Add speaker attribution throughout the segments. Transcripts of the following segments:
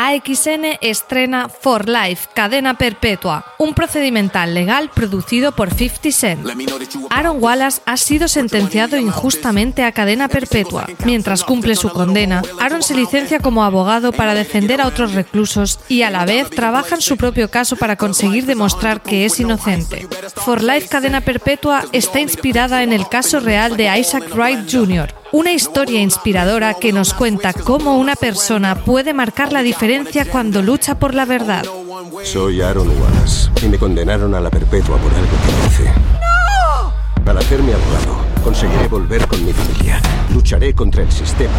Speaker 1: AXN estrena For Life, cadena perpetua, un procedimental legal producido por 50 Cent. Aaron Wallace ha sido sentenciado injustamente a cadena perpetua. Mientras cumple su condena, Aaron se licencia como abogado para defender a otros reclusos y a la vez trabaja en su propio caso para conseguir demostrar que es inocente. For Life, cadena perpetua está inspirada en el caso real de Isaac Wright Jr., una historia inspiradora que nos cuenta cómo una persona puede marcar la diferencia cuando lucha por la verdad.
Speaker 2: Soy Aaron Wallace y me condenaron a la perpetua por algo que hice. ¡No! Al hacerme abogado, conseguiré volver con mi familia. Lucharé contra el sistema.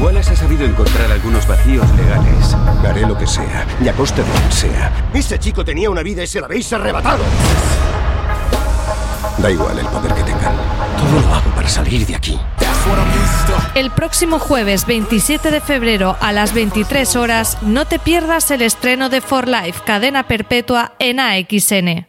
Speaker 3: Wallace ha sabido encontrar algunos vacíos legales.
Speaker 2: Haré lo que sea, y a costa de quien sea. Ese chico tenía una vida y se la habéis arrebatado. Da igual el poder que tengan. Todo lo hago para salir de aquí.
Speaker 1: El próximo jueves 27 de febrero a las 23 horas no te pierdas el estreno de For Life, cadena perpetua en AXN.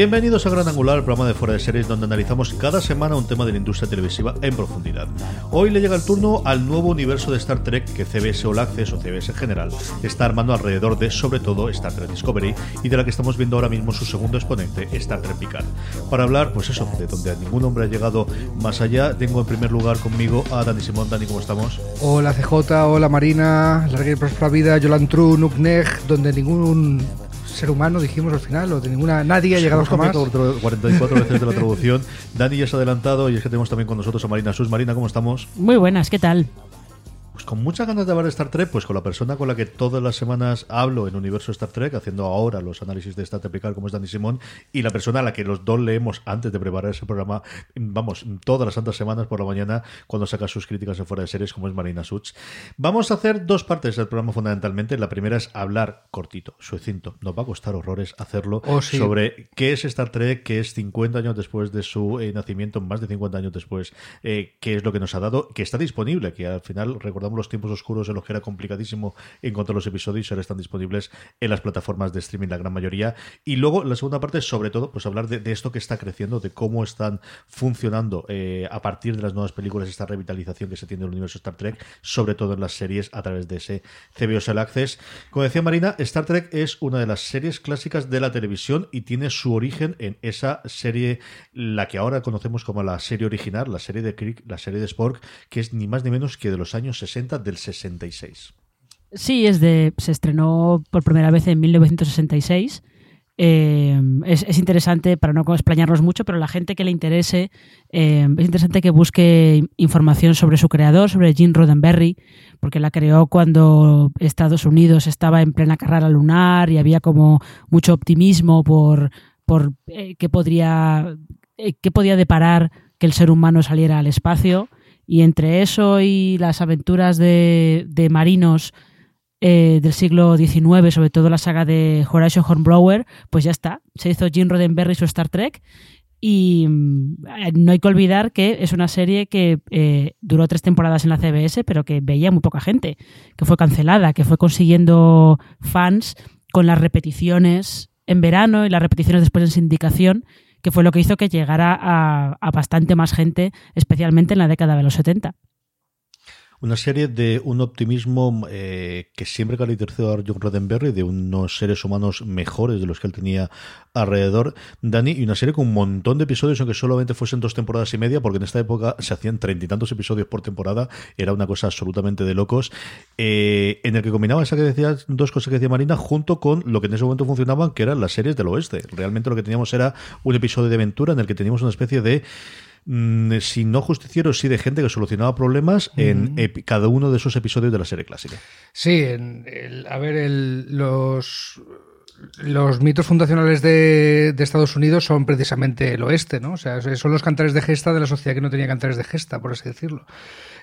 Speaker 4: Bienvenidos a Gran Angular, el programa de Fuera de Series, donde analizamos cada semana un tema de la industria televisiva en profundidad. Hoy le llega el turno al nuevo universo de Star Trek que CBS All Access o CBS en general está armando alrededor de, sobre todo, Star Trek Discovery y de la que estamos viendo ahora mismo su segundo exponente, Star Trek Picard. Para hablar, pues eso, de donde ningún hombre ha llegado más allá, tengo en primer lugar conmigo a Dani Simón. Dani, ¿cómo estamos?
Speaker 5: Hola CJ, hola Marina, larga y próspera vida, Yolan True, Nukneg, donde ningún ser humano, dijimos al final, o de ninguna, nadie ha llegado jamás.
Speaker 4: 44 veces de la traducción. Dani ya se ha adelantado y es que tenemos también con nosotros a Marina Sus. Marina, ¿cómo estamos?
Speaker 6: Muy buenas, ¿qué tal?
Speaker 4: Pues con muchas ganas de hablar de Star Trek, pues con la persona con la que todas las semanas hablo en Universo Star Trek, haciendo ahora los análisis de Star Trek como es Dani Simón, y la persona a la que los dos leemos antes de preparar ese programa, vamos, todas las santas semanas por la mañana, cuando saca sus críticas en fuera de series, como es Marina Such. Vamos a hacer dos partes del programa fundamentalmente. La primera es hablar cortito, sucinto. Nos va a costar horrores hacerlo
Speaker 5: Oh, sí.
Speaker 4: sobre qué es Star Trek, qué es 50 años después de su eh, nacimiento, más de 50 años después, eh, qué es lo que nos ha dado, que está disponible, que al final recordamos los tiempos oscuros en los que era complicadísimo encontrar los episodios y ahora están disponibles en las plataformas de streaming la gran mayoría. Y luego la segunda parte, sobre todo, pues hablar de, esto que está creciendo, de cómo están funcionando eh, a partir de las nuevas películas esta revitalización que se tiene del universo Star Trek, sobre todo en las series a través de ese CBS All Access. Como decía Marina, Star Trek es una de las series clásicas de la televisión y tiene su origen en esa serie, la que ahora conocemos como la serie original, la serie de Kirk, la serie de Spork, que es ni más ni menos que de los años 60 del 66.
Speaker 6: Sí, es de, se estrenó por primera vez en 1966. Eh, es, es interesante, para no explañarnos mucho, pero la gente que le interese, eh, es interesante que busque información sobre su creador, sobre Gene Roddenberry, porque la creó cuando Estados Unidos estaba en plena carrera lunar y había como mucho optimismo por, por eh, qué podría, qué podía deparar que el ser humano saliera al espacio. Y entre eso y las aventuras de, de marinos eh, del siglo XIX, sobre todo la saga de Horatio Hornblower, pues ya está. Se hizo Gene Roddenberry su Star Trek. Y mm, no hay que olvidar que es una serie que eh, duró tres temporadas en la CBS, pero que veía muy poca gente, que fue cancelada, que fue consiguiendo fans con las repeticiones en verano y las repeticiones después en sindicación, que fue lo que hizo que llegara a, bastante más gente, especialmente en la década de los 70.
Speaker 4: Una serie de un optimismo eh, que siempre caracterizó a John Roddenberry, de unos seres humanos mejores de los que él tenía alrededor, Dani, y una serie con un montón de episodios, aunque solamente fuesen dos temporadas y media, porque en esta época se hacían treinta y tantos episodios por temporada, era una cosa absolutamente de locos, eh, en el que combinaba esa que decía, dos cosas que decía Marina, junto con lo que en ese momento funcionaban, que eran las series del oeste. Realmente lo que teníamos era un episodio de aventura en el que teníamos una especie de mm, si no justicieros, sí de gente que solucionaba problemas en cada uno de esos episodios de la serie clásica.
Speaker 5: Sí, en el- a ver, el- los, los mitos fundacionales de, de Estados Unidos son precisamente el oeste, ¿no? O sea, son los cantares de gesta de la sociedad que no tenía cantares de gesta, por así decirlo.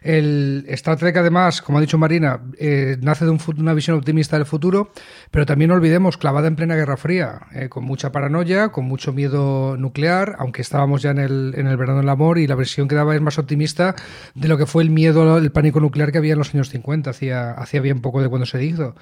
Speaker 5: El Star Trek, además, como ha dicho Marina, eh, nace de una visión optimista del futuro, pero también no olvidemos, clavada en plena Guerra Fría, eh, con mucha paranoia, con mucho miedo nuclear, aunque estábamos ya en el, en el verano del amor y la versión que daba es más optimista de lo que fue el miedo, el pánico nuclear que había en los años 50, hacía, hacía bien poco de cuando se hizo.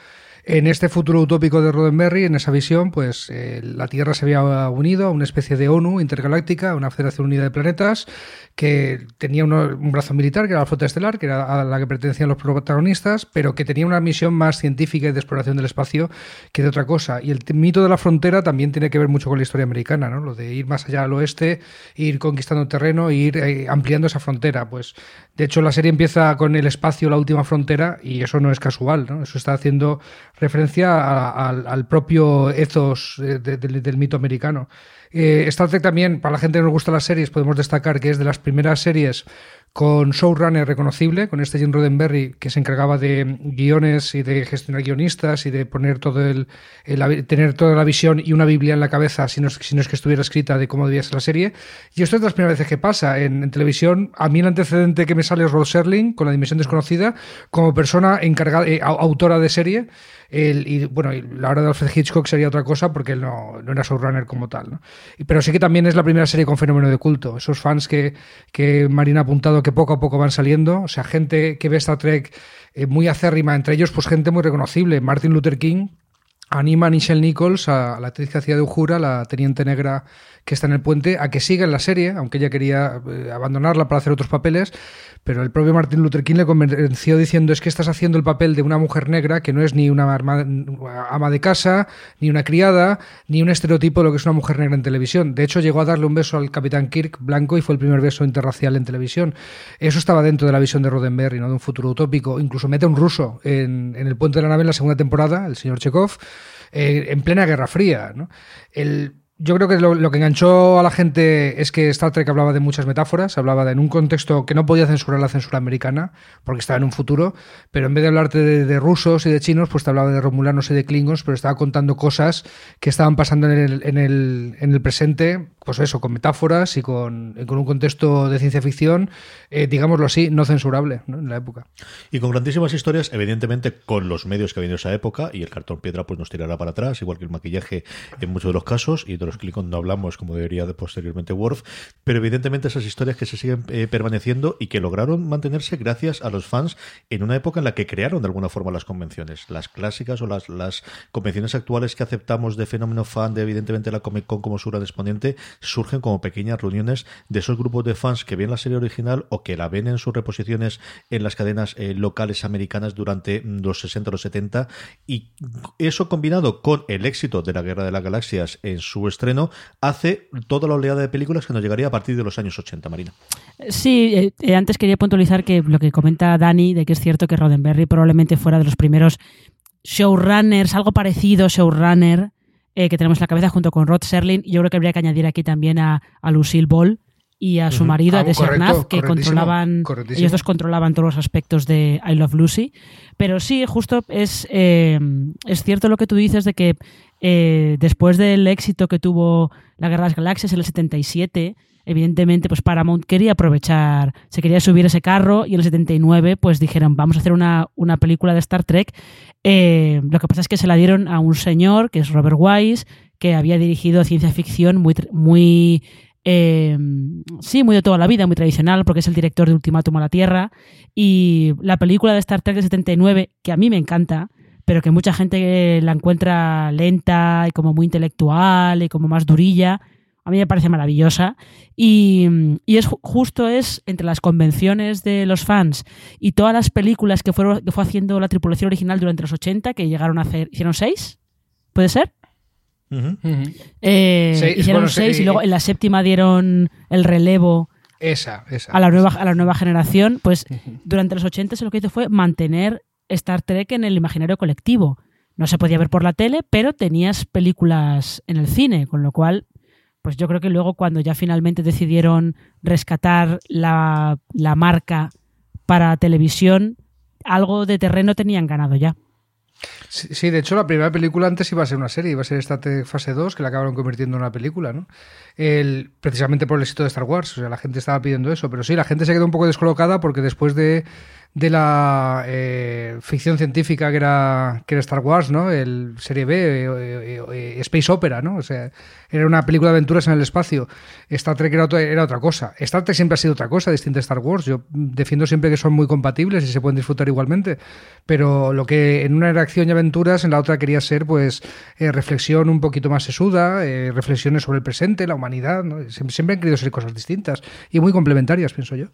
Speaker 5: En este futuro utópico de Roddenberry, en esa visión, pues eh, la Tierra se había unido a una especie de ONU intergaláctica, una Federación Unida de Planetas, que tenía un brazo militar, que era la flota estelar, que era a la que pertenecían los protagonistas, pero que tenía una misión más científica y de exploración del espacio que de otra cosa. Y el mito de la frontera también tiene que ver mucho con la historia americana, ¿no? Lo de ir más allá al oeste, ir conquistando terreno e ir eh, ampliando esa frontera. Pues, de hecho, la serie empieza con el espacio, la última frontera, y eso no es casual, ¿no? Eso está haciendo referencia al- propio ethos eh, de- del- del mito americano. Eh, Star Trek también, para la gente que nos gusta las series, podemos destacar que es de las primeras series con showrunner reconocible, con este Jim Roddenberry que se encargaba de guiones y de gestionar guionistas y de poner todo el, el- tener toda la visión y una biblia en la cabeza, si no, es, si no es que estuviera escrita de cómo debía ser la serie. Y esto es de las primeras veces que pasa en, en televisión. A mí el antecedente que me sale es Rod Serling con La Dimensión Desconocida como persona encargada, eh, au- autora de serie. El- y bueno, la hora de Alfred Hitchcock sería otra cosa porque él no, no era showrunner como tal. ¿no? Pero sí que también es la primera serie con fenómeno de culto. Esos fans que, que Marina ha apuntado que poco a poco van saliendo, o sea, gente que ve Star Trek eh, muy acérrima, entre ellos pues gente muy reconocible. Martin Luther King anima a Nichelle Nichols, a la actriz que hacía de Uhura, la teniente negra que está en el puente, a que siga en la serie, aunque ella quería eh, abandonarla para hacer otros papeles, pero el propio Martin Luther King le convenció diciendo es que estás haciendo el papel de una mujer negra que no es ni una ama de casa, ni una criada, ni un estereotipo de lo que es una mujer negra en televisión. De hecho, llegó a darle un beso al capitán Kirk blanco y fue el primer beso interracial en televisión. Eso estaba dentro de la visión de Roddenberry, ¿no? de un futuro utópico. Incluso mete a un ruso en, en el puente de la nave en la segunda temporada, el señor Chekhov, eh, en plena Guerra Fría. ¿no? El, yo creo que lo, lo, que enganchó a la gente es que Star Trek hablaba de muchas metáforas, hablaba de en un contexto que no podía censurar la censura americana, porque estaba en un futuro, pero en vez de hablarte de, rusos y de chinos, pues te hablaba de romulanos y de klingons, pero estaba contando cosas que estaban pasando en el, en el, en el presente, pues eso, con metáforas y con, con un contexto de ciencia ficción, eh, digámoslo así, no censurable ¿no? en la época.
Speaker 4: Y con grandísimas historias, evidentemente con los medios que ha habido esa época, y el cartón piedra pues nos tirará para atrás, igual que el maquillaje en muchos de los casos, y de los Klingon no hablamos como debería de posteriormente Worf, pero evidentemente esas historias que se siguen eh, permaneciendo y que lograron mantenerse gracias a los fans en una época en la que crearon de alguna forma las convenciones, las clásicas o las, las convenciones actuales que aceptamos de fenómeno fan de evidentemente la Comic Con como su gran exponente, surgen como pequeñas reuniones de esos grupos de fans que ven la serie original o que la ven en sus reposiciones en las cadenas eh, locales americanas durante los 60 o los 70 y eso combinado con el éxito de la Guerra de las Galaxias en su estreno hace toda la oleada de películas que nos llegaría a partir de los años 80, Marina.
Speaker 6: Sí, eh, antes quería puntualizar que lo que comenta Dani, de que es cierto que Roddenberry probablemente fuera de los primeros showrunners, algo parecido showrunner, eh, que tenemos en la cabeza junto con Rod Serling. Yo creo que habría que añadir aquí también a, a Lucille Ball y a su uh -huh. marido,
Speaker 5: ah,
Speaker 6: a Desernaz, que controlaban,
Speaker 5: correctísimo.
Speaker 6: ellos dos controlaban todos los aspectos de I Love Lucy. Pero sí, justo es, eh, es cierto lo que tú dices de que eh, después del éxito que tuvo la Guerra de las Galaxias en el 77, evidentemente pues Paramount quería aprovechar, se quería subir ese carro y en el 79 pues dijeron vamos a hacer una, una película de Star Trek. Eh, lo que pasa es que se la dieron a un señor que es Robert Wise, que había dirigido ciencia ficción muy, muy eh, sí, muy de toda la vida, muy tradicional, porque es el director de Ultimátum a la Tierra. Y la película de Star Trek de 79, que a mí me encanta, pero que mucha gente la encuentra lenta y como muy intelectual y como más durilla. a mí me parece maravillosa. Y, y, es justo es entre las convenciones de los fans y todas las películas que, fueron, que fue haciendo la tripulación original durante los 80, que llegaron a hacer, hicieron seis, ¿puede ser? Eh, hicieron seis y luego en la séptima dieron el relevo
Speaker 5: esa, esa,
Speaker 6: a, la nueva, a la nueva generación. Pues durante los 80 lo que hizo fue mantener Star Trek en el imaginario colectivo. No se podía ver por la tele, pero tenías películas en el cine, con lo cual, pues yo creo que luego cuando ya finalmente decidieron rescatar la, la marca para televisión, algo de terreno tenían ganado ya.
Speaker 5: Sí, de hecho la primera película antes iba a ser una serie, iba a ser Trek Fase 2, que la acabaron convirtiendo en una película, ¿no? El, precisamente por el éxito de Star Wars, o sea, la gente estaba pidiendo eso, pero sí, la gente se quedó un poco descolocada porque después de de la eh, ficción científica que era, que era Star Wars, ¿no? El serie B, eh, eh, Space Opera, ¿no? O sea, era una película de aventuras en el espacio. Star Trek era otra, era otra cosa. Star Trek siempre ha sido otra cosa, distinta a Star Wars. Yo defiendo siempre que son muy compatibles y se pueden disfrutar igualmente. Pero lo que en una era acción y aventuras, en la otra quería ser, pues, reflexión un poquito más sesuda, reflexiones sobre el presente, la humanidad, ¿no? siempre han querido ser cosas distintas y muy complementarias, pienso yo.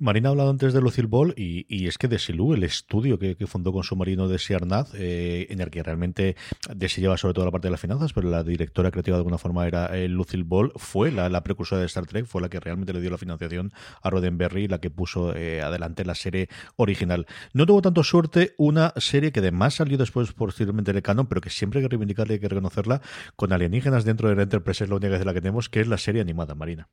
Speaker 4: Marina ha hablado antes de Lucille Ball y, es que de Silú, el estudio que, fundó con su marino de Siarnaz, eh, en el que realmente se lleva sobre todo la parte de las finanzas, pero la directora creativa de alguna forma era eh, Lucille Ball, fue la, precursora de Star Trek, fue la que realmente le dio la financiación a Roddenberry, la que puso eh, adelante la serie original. No tuvo tanto suerte una serie que además salió después posteriormente del canon, pero que siempre hay que reivindicarla y hay que reconocerla, con alienígenas dentro de la Enterprise, es la única de la que tenemos, que es la serie animada, Marina.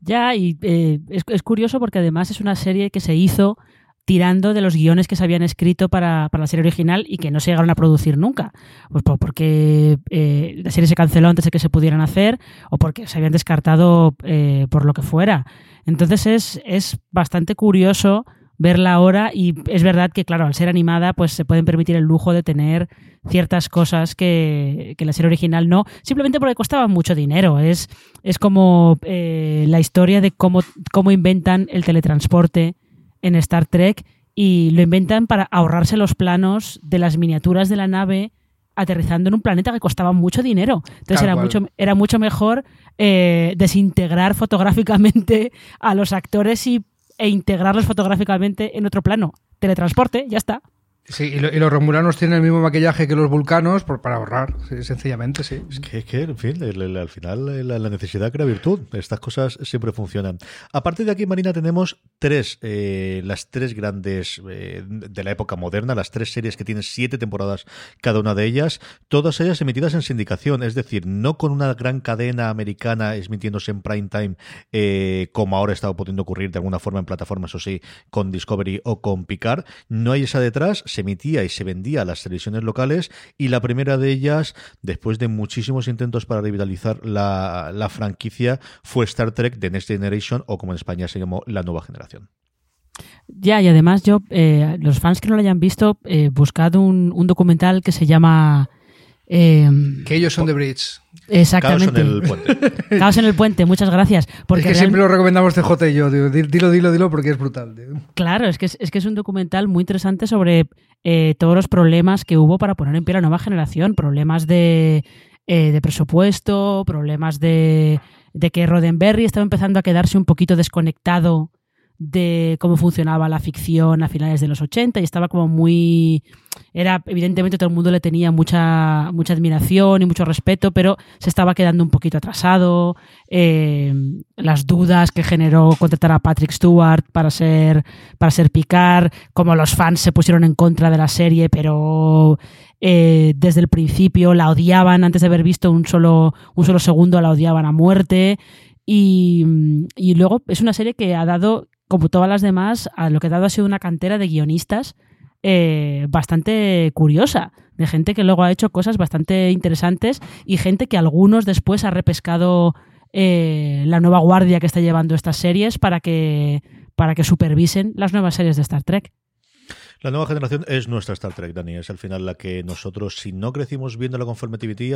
Speaker 6: Ya, y eh, es, curioso porque además es una serie que se hizo tirando de los guiones que se habían escrito para, la serie original y que no se llegaron a producir nunca. Pues porque eh, la serie se canceló antes de que se pudieran hacer o porque se habían descartado eh, por lo que fuera. Entonces es, es bastante curioso verla ahora y es verdad que, claro, al ser animada, pues se pueden permitir el lujo de tener ciertas cosas que, que la serie original no, simplemente porque costaba mucho dinero. Es, es como eh, la historia de cómo, cómo inventan el teletransporte en Star Trek y lo inventan para ahorrarse los planos de las miniaturas de la nave aterrizando en un planeta que costaba mucho dinero. Entonces era mucho, era mucho mejor eh, desintegrar fotográficamente a los actores y e integrarlos fotográficamente en otro plano. Teletransporte, ya está.
Speaker 5: Sí, y, los romulanos tienen el mismo maquillaje que los vulcanos para ahorrar, sencillamente, sí.
Speaker 4: Es que, en fin, al final la, necesidad crea virtud. Estas cosas siempre funcionan. A partir de aquí, Marina, tenemos tres, eh, las tres grandes eh, de la época moderna, las tres series que tienen siete temporadas cada una de ellas, todas ellas emitidas en sindicación, es decir, no con una gran cadena americana emitiéndose en prime time, eh, como ahora está pudiendo ocurrir de alguna forma en plataformas, o sí, con Discovery o con Picard. No hay esa detrás, se emitía y se vendía a las televisiones locales y la primera de ellas, después de muchísimos intentos para revitalizar la, franquicia, fue Star Trek The Next Generation o como en España se llamó La Nueva Generación.
Speaker 6: Ya, y además yo, eh, los fans que no lo hayan visto, eh, buscad un, un documental que se llama
Speaker 5: Em, que ellos son de Bridge.
Speaker 6: Exactamente.
Speaker 4: Caos en el puente.
Speaker 6: Caos en el puente, muchas gracias.
Speaker 5: Porque es que siempre lo recomendamos CJ y yo, dilo, dilo, dilo, porque es brutal.
Speaker 6: Claro, es que es, que es un documental muy interesante sobre eh, todos los problemas que hubo para poner en pie la nueva generación. Problemas de, eh, de presupuesto, problemas de, de que Roddenberry estaba empezando a quedarse un poquito desconectado de cómo funcionaba la ficción a finales de los 80 y estaba como muy era evidentemente todo el mundo le tenía mucha mucha admiración y mucho respeto pero se estaba quedando un poquito atrasado eh, las dudas que generó contratar a Patrick Stewart para ser para ser Picard como los fans se pusieron en contra de la serie pero eh, desde el principio la odiaban antes de haber visto un solo un solo segundo la odiaban a muerte. Y, y, luego es una serie que ha dado como todas las demás, a lo que ha dado ha sido una cantera de guionistas eh, bastante curiosa, de gente que luego ha hecho cosas bastante interesantes y gente que algunos después ha repescado eh, la nueva guardia que está llevando estas series para que, para que supervisen las nuevas series de Star Trek.
Speaker 4: La nueva generación es nuestra Star Trek, Dani. Es al final la que nosotros, si no crecimos viendo la con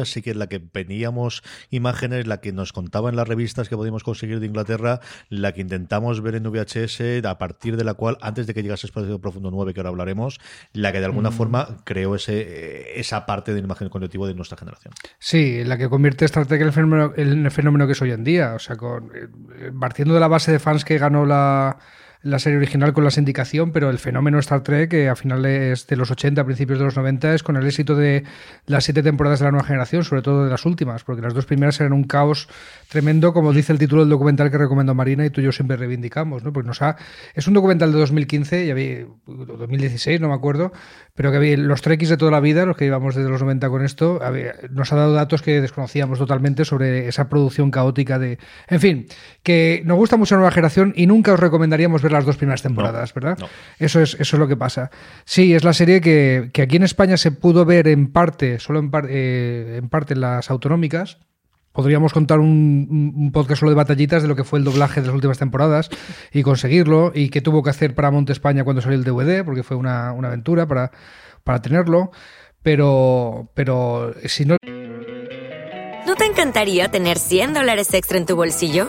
Speaker 4: sí que es la que veníamos imágenes, la que nos contaba en las revistas que podíamos conseguir de Inglaterra, la que intentamos ver en VHS, a partir de la cual, antes de que llegase Espacio Profundo 9, que ahora hablaremos, la que de alguna mm. forma creó ese, esa parte del imagen colectivo de nuestra generación.
Speaker 5: Sí, la que convierte Star Trek en el fenómeno, en el fenómeno que es hoy en día. O sea, con, eh, partiendo de la base de fans que ganó la la serie original con la sindicación, pero el fenómeno Star Trek, que a finales de los 80, a principios de los 90, es con el éxito de las siete temporadas de la nueva generación, sobre todo de las últimas, porque las dos primeras eran un caos tremendo, como dice el título del documental que recomendó Marina y tú y yo siempre reivindicamos, ¿no? Porque nos ha, es un documental de 2015, ya vi, 2016, no me acuerdo, pero que había los trekkies de toda la vida, los que llevamos desde los 90 con esto, nos ha dado datos que desconocíamos totalmente sobre esa producción caótica de... En fin, que nos gusta mucho la nueva generación y nunca os recomendaríamos ver las dos primeras temporadas, ¿verdad? Eso, es, eso es lo que pasa. Sí, es la serie que, aquí en España se pudo ver en parte, solo en, eh, en parte en las autonómicas, Podríamos contar un, podcast solo de batallitas de lo que fue el doblaje de las últimas temporadas y conseguirlo y qué tuvo que hacer para Monte España cuando salió el DVD, porque fue una, aventura para, para tenerlo. Pero, pero si no...
Speaker 7: ¿No te encantaría tener 100 dólares extra en tu bolsillo?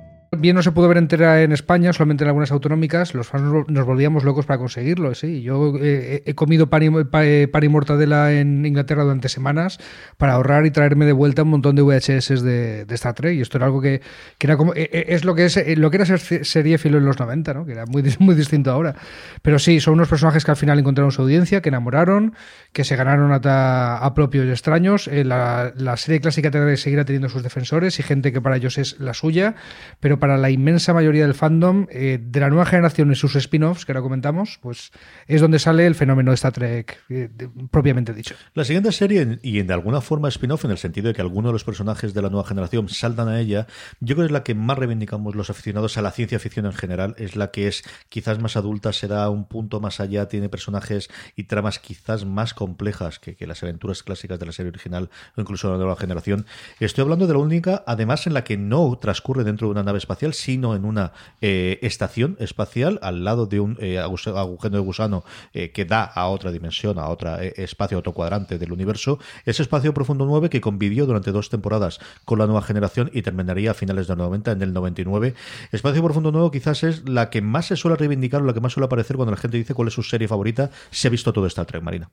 Speaker 5: bien no se pudo ver entera en España, solamente en algunas autonómicas, los fans nos volvíamos locos para conseguirlo. ¿sí? Yo eh, he comido pan y, mortadela en Inglaterra durante semanas para ahorrar y traerme de vuelta un montón de VHS de, de Star Trek. Y esto era algo que, era como. Eh, eh, es lo que es lo que era ser serie filo en los 90, ¿no? que era muy, muy distinto ahora. Pero sí, son unos personajes que al final encontraron su audiencia, que enamoraron, que se ganaron a, a propios y extraños. la, la serie clásica seguirá teniendo sus defensores y gente que para ellos es la suya, pero para la inmensa mayoría del fandom eh, de la nueva generación y sus spin-offs, que ahora comentamos, pues es donde sale el fenómeno de Star Trek eh, propiamente dicho.
Speaker 4: La siguiente serie, y de alguna forma spin-off, en el sentido de que algunos de los personajes de la nueva generación saltan a ella, yo creo que es la que más reivindicamos los aficionados a la ciencia ficción en general, es la que es quizás más adulta, será un punto más allá, tiene personajes y tramas quizás más complejas que, que las aventuras clásicas de la serie original o incluso de la nueva generación. Estoy hablando de la única, además, en la que no transcurre dentro de una nave espacial sino en una eh, estación espacial al lado de un eh, agujero de gusano eh, que da a otra dimensión, a otro espacio, a otro cuadrante del universo. Ese espacio profundo 9 que convivió durante dos temporadas con la nueva generación y terminaría a finales de los 90, en el 99. Espacio profundo nuevo quizás es la que más se suele reivindicar o la que más suele aparecer cuando la gente dice cuál es su serie favorita. Se ha visto todo Star Trek, Marina.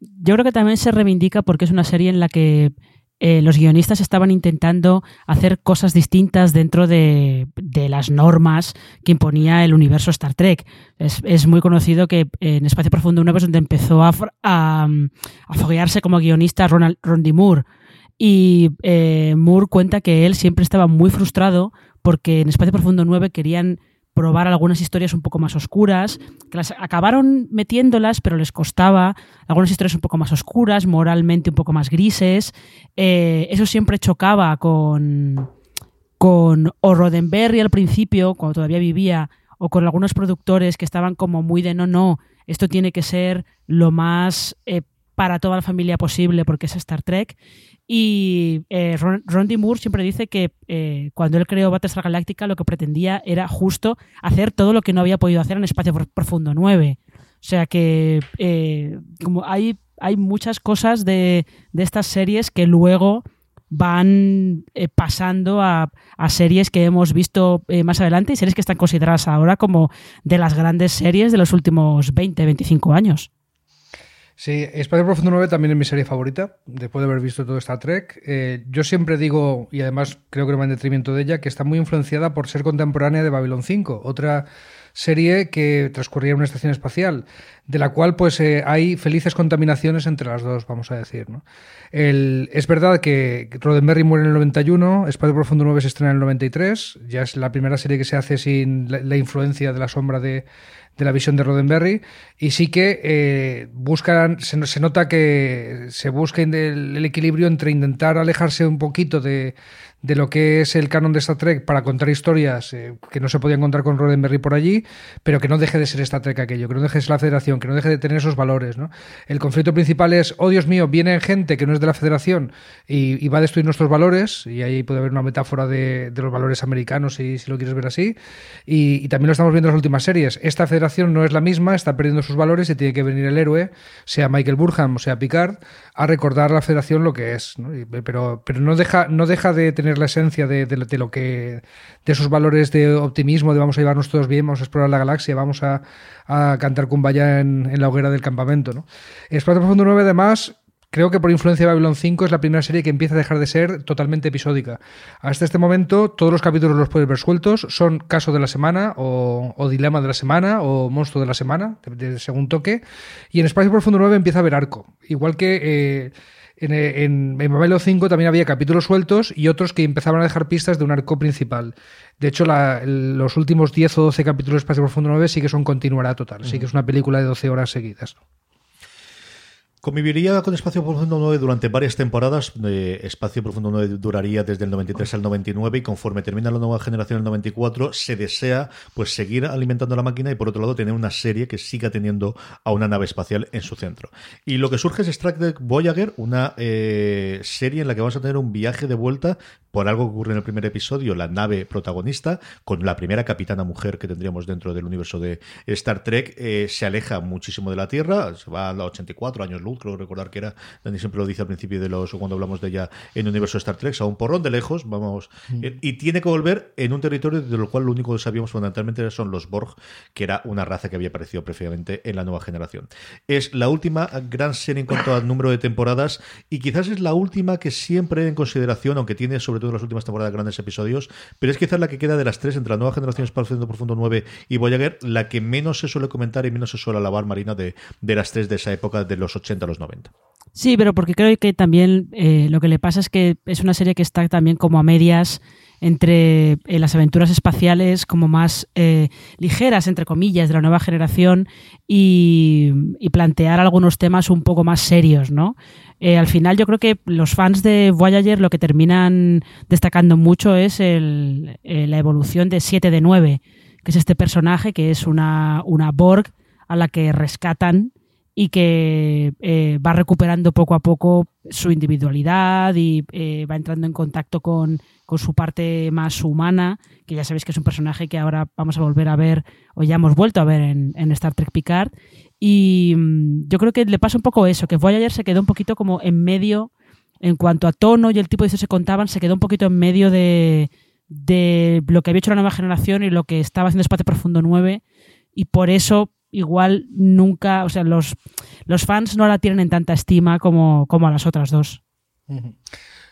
Speaker 6: Yo creo que también se reivindica porque es una serie en la que eh, los guionistas estaban intentando hacer cosas distintas dentro de, las normas que imponía el universo Star Trek. Es, muy conocido que en Espacio Profundo 9 es donde empezó a, a, foguearse como guionista Ronald, Ron Moore. Y eh, Moore cuenta que él siempre estaba muy frustrado porque en Espacio Profundo 9 querían probar algunas historias un poco más oscuras, que las acabaron metiéndolas, pero les costaba algunas historias un poco más oscuras, moralmente un poco más grises. Eh, eso siempre chocaba con, con o Roddenberry al principio, cuando todavía vivía, o con algunos productores que estaban como muy de no, no, esto tiene que ser lo más eh, para toda la familia posible porque es Star Trek. Y eh, Ron, D. Moore siempre dice que eh, cuando él creó Battlestar Galactica lo que pretendía era justo hacer todo lo que no había podido hacer en Espacio Profundo 9. O sea que eh, como hay, hay muchas cosas de, estas series que luego van pasando a, a, series que hemos visto más adelante y series que están consideradas ahora como de las grandes series de los últimos 20, 25 años.
Speaker 5: Sí, Espacio Profundo 9 también es mi serie favorita, después de haber visto todo Star Trek. Eh, yo siempre digo, y además creo que no va en detrimento de ella, que está muy influenciada por ser contemporánea de Babylon 5, otra serie que transcurría en una estación espacial. de la cual pues eh, hay felices contaminaciones entre las dos, vamos a decir. ¿no? El, es verdad que Roddenberry muere en el 91, Espacio Profundo 9 se estrena en el 93, ya es la primera serie que se hace sin la, influencia de la sombra de, de la visión de Roddenberry y sí que eh, buscan, se, se, nota que se busca el, equilibrio entre intentar alejarse un poquito de, de lo que es el canon de Star Trek para contar historias eh, que no se podían encontrar con Roddenberry por allí, pero que no deje de ser Star Trek aquello, que no deje de ser la federación, que no deje de tener esos valores. ¿no? El conflicto principal es, oh Dios mío, viene gente que no es de la federación y, va a destruir nuestros valores, y ahí puede haber una metáfora de, los valores americanos, si, si, lo quieres ver así, y, también lo estamos viendo en las últimas series. Esta federación no es la misma, está perdiendo sus valores y tiene que venir el héroe, sea Michael Burham o sea Picard, a recordar a la federación lo que es. ¿no? pero, pero no, deja, no deja de tener la esencia de, lo que de esos valores de optimismo de vamos a llevarnos todos bien vamos a explorar la galaxia vamos a, cantar cumbaya en, en la hoguera del campamento ¿no? Espacio Profundo 9 además Creo que por influencia de Babylon 5 es la primera serie que empieza a dejar de ser totalmente episódica. Hasta este momento todos los capítulos los puedes ver sueltos, son caso de la semana o, dilema de la semana o monstruo de la semana, de, según toque. Y en Espacio Profundo 9 empieza a haber arco. Igual que... Eh, en, en, en 5 también había capítulos sueltos y otros que empezaban a dejar pistas de un arco principal. De hecho, los últimos 10 o 12 capítulos de Espacio Profundo 9 sí que son continuará total, sí que es una película de 12 horas seguidas.
Speaker 4: Conviviría con Espacio Profundo 9 durante varias temporadas. Eh, Espacio Profundo 9 duraría desde el 93 al 99 y conforme termina la nueva generación el 94 se desea pues seguir alimentando la máquina y por otro lado tener una serie que siga teniendo a una nave espacial en su centro. Y lo que surge es Star Trek Voyager, una eh, serie en la que vamos a tener un viaje de vuelta por algo que ocurre en el primer episodio, la nave protagonista, con la primera capitana mujer que tendríamos dentro del universo de Star Trek, eh, se aleja muchísimo de la Tierra, se va a los 84 años luz, creo recordar que era, Dani siempre lo dice al principio de los, cuando hablamos de ella en el universo de Star Trek, a un porrón de lejos, vamos, mm. eh, y tiene que volver en un territorio de lo cual lo único que sabíamos fundamentalmente son los Borg, que era una raza que había aparecido previamente en la nueva generación. Es la última gran serie en cuanto al número de temporadas y quizás es la última que siempre en consideración, aunque tiene sobre en las últimas temporadas grandes episodios, pero es quizás la que queda de las tres entre la nueva generación Espacio Profundo 9 y Voyager, la que menos se suele comentar y menos se suele alabar Marina de, de las tres de esa época de los 80 a los 90.
Speaker 6: Sí, pero porque creo que también eh, lo que le pasa es que es una serie que está también como a medias entre eh, las aventuras espaciales como más eh, ligeras, entre comillas, de la nueva generación y, plantear algunos temas un poco más serios, ¿no? Eh, al final yo creo que los fans de Voyager lo que terminan destacando mucho es el, la evolución de 7 de 9, que es este personaje que es una, una Borg a la que rescatan y que eh, va recuperando poco a poco su individualidad y eh, va entrando en contacto con, su parte más humana, que ya sabéis que es un personaje que ahora vamos a volver a ver, o ya hemos vuelto a ver en, Star Trek Picard. Y mm, yo creo que le pasa un poco eso, que Voyager se quedó un poquito como en medio, en cuanto a tono y el tipo de eso se contaban, se quedó un poquito en medio de, de lo que había hecho la nueva generación y lo que estaba haciendo Espacio Profundo 9. Y por eso igual nunca, o sea, los, los fans no la tienen en tanta estima como, como a las otras dos.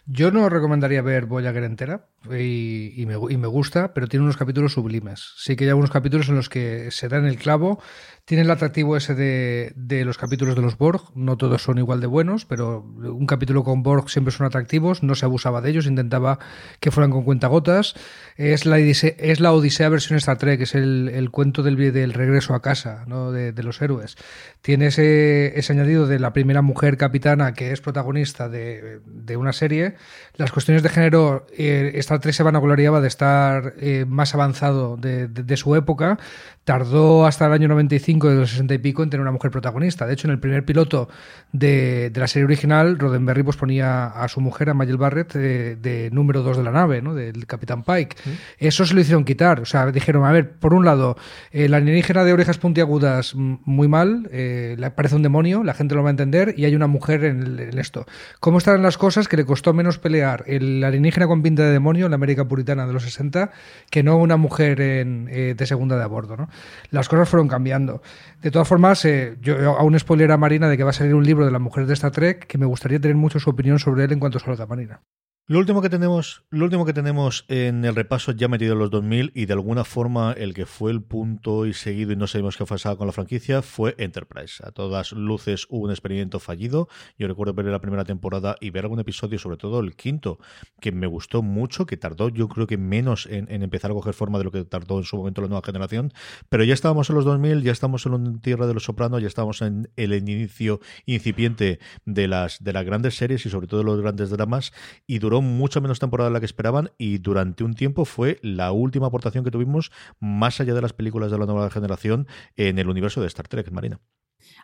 Speaker 5: Yo no recomendaría ver Voyager entera y, me, y, me, gusta, pero tiene unos capítulos sublimes. Sí que hay algunos capítulos en los que se dan el clavo tiene el atractivo ese de, los capítulos de los Borg, no todos son igual de buenos, pero un capítulo con Borg siempre son atractivos, no se abusaba de ellos, intentaba que fueran con cuentagotas. Es la, es la Odisea versión Star Trek, es el, cuento del, regreso a casa ¿no? de, los héroes. Tiene ese, añadido de la primera mujer capitana que es protagonista de, una serie. Las cuestiones de género, eh, Star Trek se van a gloriaba de estar eh, más avanzado de su época. Tardó hasta el año 95 de los 60 y pico en tener una mujer protagonista. De hecho, en el primer piloto de, la serie original, Roddenberry pues, ponía a su mujer, a Mayel Barrett, de, número 2 de la nave, ¿no? del Capitán Pike. Eso se lo hicieron quitar. O sea, dijeron, a ver, por un lado, eh, la alienígena de orejas puntiagudas, muy mal, eh, le parece un demonio, la gente lo va a entender, y hay una mujer en, esto. ¿Cómo están las cosas que le costó menos pelear el alienígena con pinta de demonio, la América puritana de los 60, que no una mujer en, eh, de segunda de a bordo? ¿no? Las cosas fueron cambiando. De todas formas, eh, yo aún spoiler a Marina de que va a salir un libro de la mujer de Star Trek que me gustaría tener mucho su opinión sobre él en cuanto salga Marina.
Speaker 4: Lo último que tenemos, lo último que tenemos en el repaso ya metido en los 2000 y de alguna forma el que fue el punto y seguido y no sabemos qué pasaba con la franquicia fue Enterprise. A todas luces hubo un experimento fallido. Yo recuerdo ver la primera temporada y ver algún episodio, sobre todo el quinto, que me gustó mucho, que tardó yo creo que menos en, en empezar a coger forma de lo que tardó en su momento la nueva generación. Pero ya estábamos en los 2000, ya estamos en la tierra de los sopranos, ya estamos en el inicio incipiente de las, de las grandes series y sobre todo de los grandes dramas y mucho menos temporada de la que esperaban y durante un tiempo fue la última aportación que tuvimos más allá de las películas de la nueva generación en el universo de Star Trek, Marina.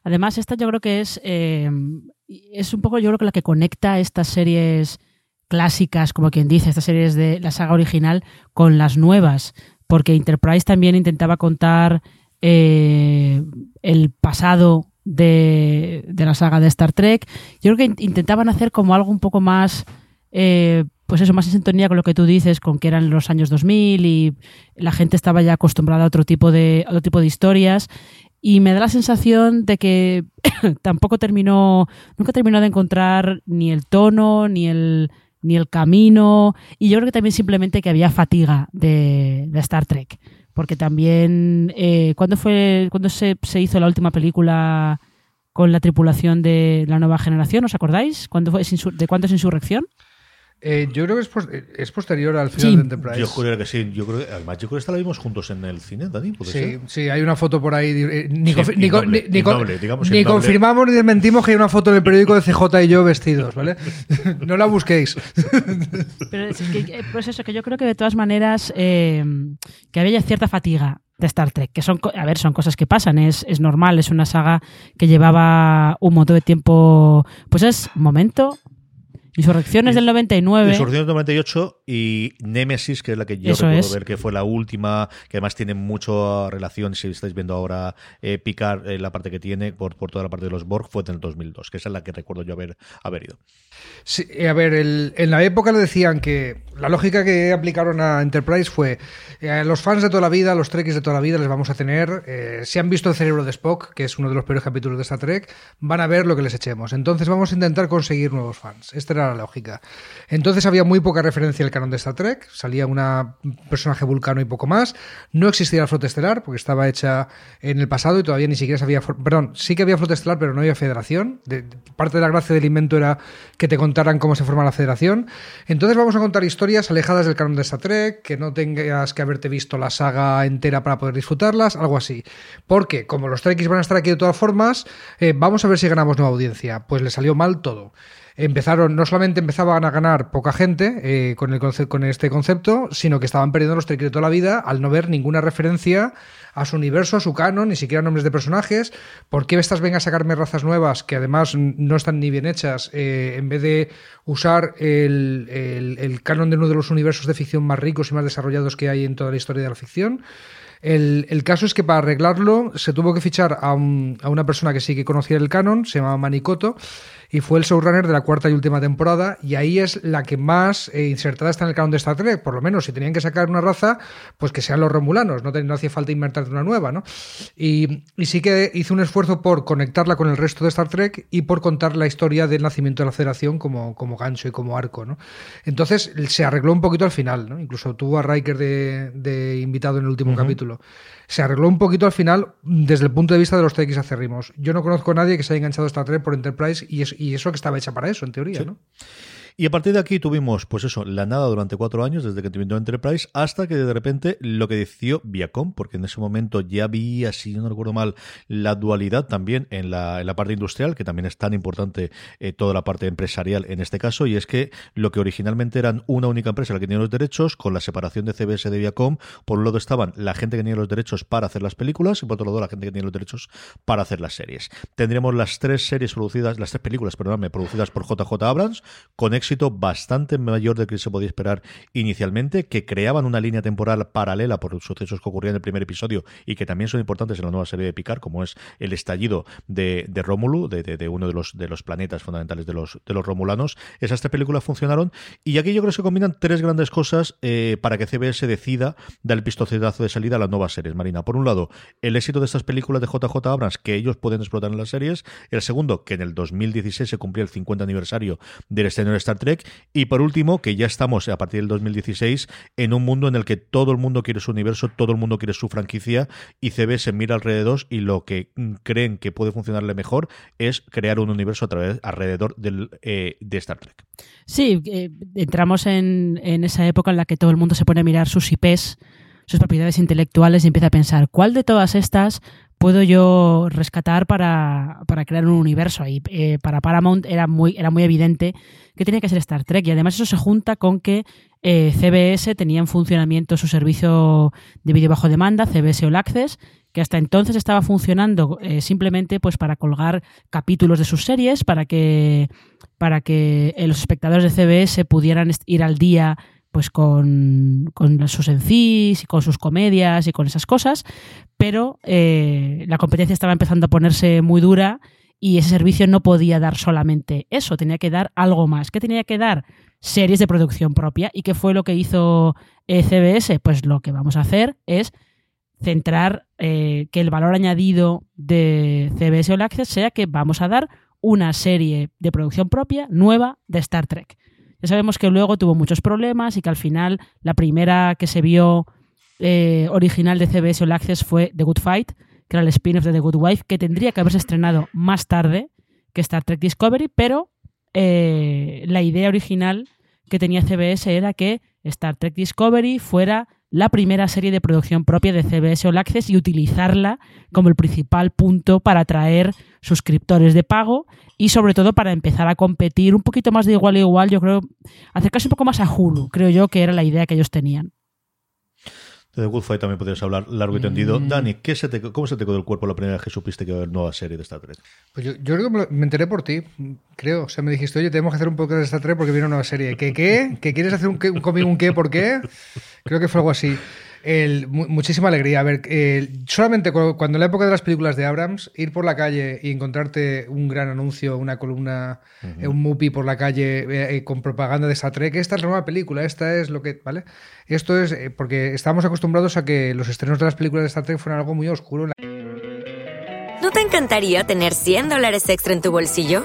Speaker 6: Además, esta yo creo que es, eh, es un poco yo creo que la que conecta estas series clásicas, como quien dice, estas series de la saga original con las nuevas, porque Enterprise también intentaba contar eh, el pasado de, de, la saga de Star Trek. Yo creo que intentaban hacer como algo un poco más eh, pues eso, más en sintonía con lo que tú dices, con que eran los años 2000 y la gente estaba ya acostumbrada a otro tipo de, otro tipo de historias. Y me da la sensación de que tampoco terminó, nunca terminó de encontrar ni el tono, ni el, ni el camino. Y yo creo que también simplemente que había fatiga de, Star Trek. Porque también, eh, ¿cuándo, fue, cuando se, se hizo la última película con la tripulación de la nueva generación? ¿Os acordáis? ¿Cuándo fue, ¿De cuándo es Insurrección?
Speaker 5: Eh, yo creo que es, pos es, posterior al final
Speaker 6: sí.
Speaker 5: de Enterprise.
Speaker 4: Yo creo que sí. Yo creo que, además, yo creo que esta la vimos juntos en el cine, Dani.
Speaker 5: Sí,
Speaker 4: ser?
Speaker 5: sí, hay una foto por ahí. Eh, ni,
Speaker 4: Sí,
Speaker 5: ni,
Speaker 4: innoble,
Speaker 5: ni,
Speaker 4: innoble, digamos
Speaker 5: ni
Speaker 4: innoble.
Speaker 5: confirmamos ni desmentimos que hay una foto en el periódico de CJ y yo vestidos, ¿vale? no la busquéis.
Speaker 6: Pero es que, eh, pues eso, que yo creo que de todas maneras eh, que había cierta fatiga de Star Trek, que son, a ver, son cosas que pasan, es, es normal, es una saga que llevaba un montón de tiempo, pues es momento, Insurrecciones del 99.
Speaker 4: Insurrecciones del 98 y Nemesis, que es la que yo
Speaker 6: Eso
Speaker 4: recuerdo
Speaker 6: es.
Speaker 4: ver que fue la última, que además tiene mucha relación, si estáis viendo ahora eh, Picard, eh, la parte que tiene por, por toda la parte de los Borg, fue en el 2002, que esa es la que recuerdo yo haber, haber ido.
Speaker 5: Sí, a ver, el, en la época le decían que la lógica que aplicaron a Enterprise fue eh, los fans de toda la vida, los Trekkies de toda la vida les vamos a tener, eh, si han visto el cerebro de Spock, que es uno de los peores capítulos de Star Trek, van a ver lo que les echemos. Entonces vamos a intentar conseguir nuevos fans. Esta era la lógica. Entonces había muy poca referencia al canon de Star Trek, salía una, un personaje vulcano y poco más. No existía la flota estelar, porque estaba hecha en el pasado y todavía ni siquiera sabía. Perdón, sí que había flota estelar, pero no había federación. De, parte de la gracia del invento era que te contaran cómo se forma la federación. Entonces vamos a contar historias alejadas del canon de Star Trek, que no tengas que haberte visto la saga entera para poder disfrutarlas, algo así. Porque, como los Trekkies van a estar aquí de todas formas, eh, vamos a ver si ganamos nueva audiencia. Pues le salió mal todo empezaron, no solamente empezaban a ganar poca gente eh, con, el con este concepto, sino que estaban perdiendo los de toda la vida al no ver ninguna referencia a su universo, a su canon, ni siquiera nombres de personajes. ¿Por qué estas vengan a sacarme razas nuevas que además no están ni bien hechas eh, en vez de usar el, el, el canon de uno de los universos de ficción más ricos y más desarrollados que hay en toda la historia de la ficción? El, el, caso es que para arreglarlo se tuvo que fichar a, un, a, una persona que sí que conocía el canon, se llamaba Manicoto, y fue el showrunner de la cuarta y última temporada, y ahí es la que más eh, insertada está en el canon de Star Trek, por lo menos si tenían que sacar una raza, pues que sean los romulanos, no, te, no hacía falta inventar una nueva, ¿no? Y, y, sí que hizo un esfuerzo por conectarla con el resto de Star Trek y por contar la historia del nacimiento de la Federación como, como gancho y como arco, ¿no? Entonces se arregló un poquito al final, ¿no? Incluso tuvo a Riker de, de invitado en el último uh -huh. capítulo. Se arregló un poquito al final desde el punto de vista de los TX acérrimos. Yo no conozco a nadie que se haya enganchado a Star Trek por Enterprise y, es, y eso que estaba hecha para eso, en teoría, sí. ¿no?
Speaker 4: Y a partir de aquí tuvimos, pues eso, la nada durante cuatro años, desde que terminó Enterprise, hasta que de repente lo que decidió Viacom, porque en ese momento ya había, si no recuerdo mal, la dualidad también en la, en la parte industrial, que también es tan importante eh, toda la parte empresarial en este caso, y es que lo que originalmente eran una única empresa la que tenía los derechos, con la separación de CBS de Viacom, por un lado estaban la gente que tenía los derechos para hacer las películas, y por otro lado la gente que tenía los derechos para hacer las series. Tendríamos las tres series producidas, las tres películas, perdóname, producidas por JJ Abrams, con bastante mayor del que se podía esperar inicialmente, que creaban una línea temporal paralela por los sucesos que ocurrían en el primer episodio y que también son importantes en la nueva serie de Picard, como es el estallido de, de Rómulo, de, de, uno de los, de los planetas fundamentales de los, de los romulanos. Esas tres películas funcionaron y aquí yo creo que se combinan tres grandes cosas eh, para que CBS decida dar el pistoletazo de salida a las nuevas series, Marina. Por un lado, el éxito de estas películas de JJ Abrams que ellos pueden explotar en las series. El segundo, que en el 2016 se cumplía el 50 aniversario del estreno de Star Trek. Y por último, que ya estamos a partir del 2016 en un mundo en el que todo el mundo quiere su universo, todo el mundo quiere su franquicia y CBS mira alrededor y lo que creen que puede funcionarle mejor es crear un universo a través, alrededor del, eh, de Star Trek.
Speaker 6: Sí, eh, entramos en, en esa época en la que todo el mundo se pone a mirar sus IPs sus propiedades intelectuales y empieza a pensar cuál de todas estas puedo yo rescatar para, para crear un universo. Y eh, para Paramount era muy, era muy evidente que tenía que ser Star Trek. Y además eso se junta con que eh, CBS tenía en funcionamiento su servicio de vídeo bajo demanda, CBS All Access, que hasta entonces estaba funcionando eh, simplemente pues para colgar capítulos de sus series, para que, para que los espectadores de CBS pudieran ir al día pues con, con sus encis y con sus comedias y con esas cosas, pero eh, la competencia estaba empezando a ponerse muy dura y ese servicio no podía dar solamente eso, tenía que dar algo más. ¿Qué tenía que dar? Series de producción propia. ¿Y qué fue lo que hizo eh, CBS? Pues lo que vamos a hacer es centrar eh, que el valor añadido de CBS All Access sea que vamos a dar una serie de producción propia nueva de Star Trek. Ya sabemos que luego tuvo muchos problemas y que al final la primera que se vio eh, original de CBS All Access fue The Good Fight, que era el spin-off de The Good Wife, que tendría que haberse estrenado más tarde que Star Trek Discovery, pero eh, la idea original que tenía CBS era que Star Trek Discovery fuera la primera serie de producción propia de CBS All Access y utilizarla como el principal punto para atraer suscriptores de pago y sobre todo para empezar a competir un poquito más de igual a igual, yo creo, acercarse un poco más a Hulu, creo yo que era la idea que ellos tenían.
Speaker 4: De The Good Fight también podrías hablar largo y tendido. Mm. Dani, ¿qué se te, ¿cómo se te quedó el cuerpo la primera vez que supiste que iba a haber nueva serie de Star Trek?
Speaker 5: Pues yo, yo creo que me enteré por ti, creo. O sea, me dijiste, oye, tenemos que hacer un podcast de Star Trek porque viene una nueva serie. ¿Qué qué? ¿Que quieres hacer un, un conmigo un qué? ¿Por qué? Creo que fue algo así. El, muchísima alegría. A ver, solamente cuando en la época de las películas de Abrams, ir por la calle y encontrarte un gran anuncio, una columna, un movie por la calle eh, eh, con propaganda de Star Trek, esta es la nueva película, esta es lo que. ¿Vale? Esto es eh, porque estamos acostumbrados a que los estrenos de las películas de Star Trek fueran algo muy oscuro.
Speaker 7: ¿No te encantaría tener 100 dólares extra en tu bolsillo?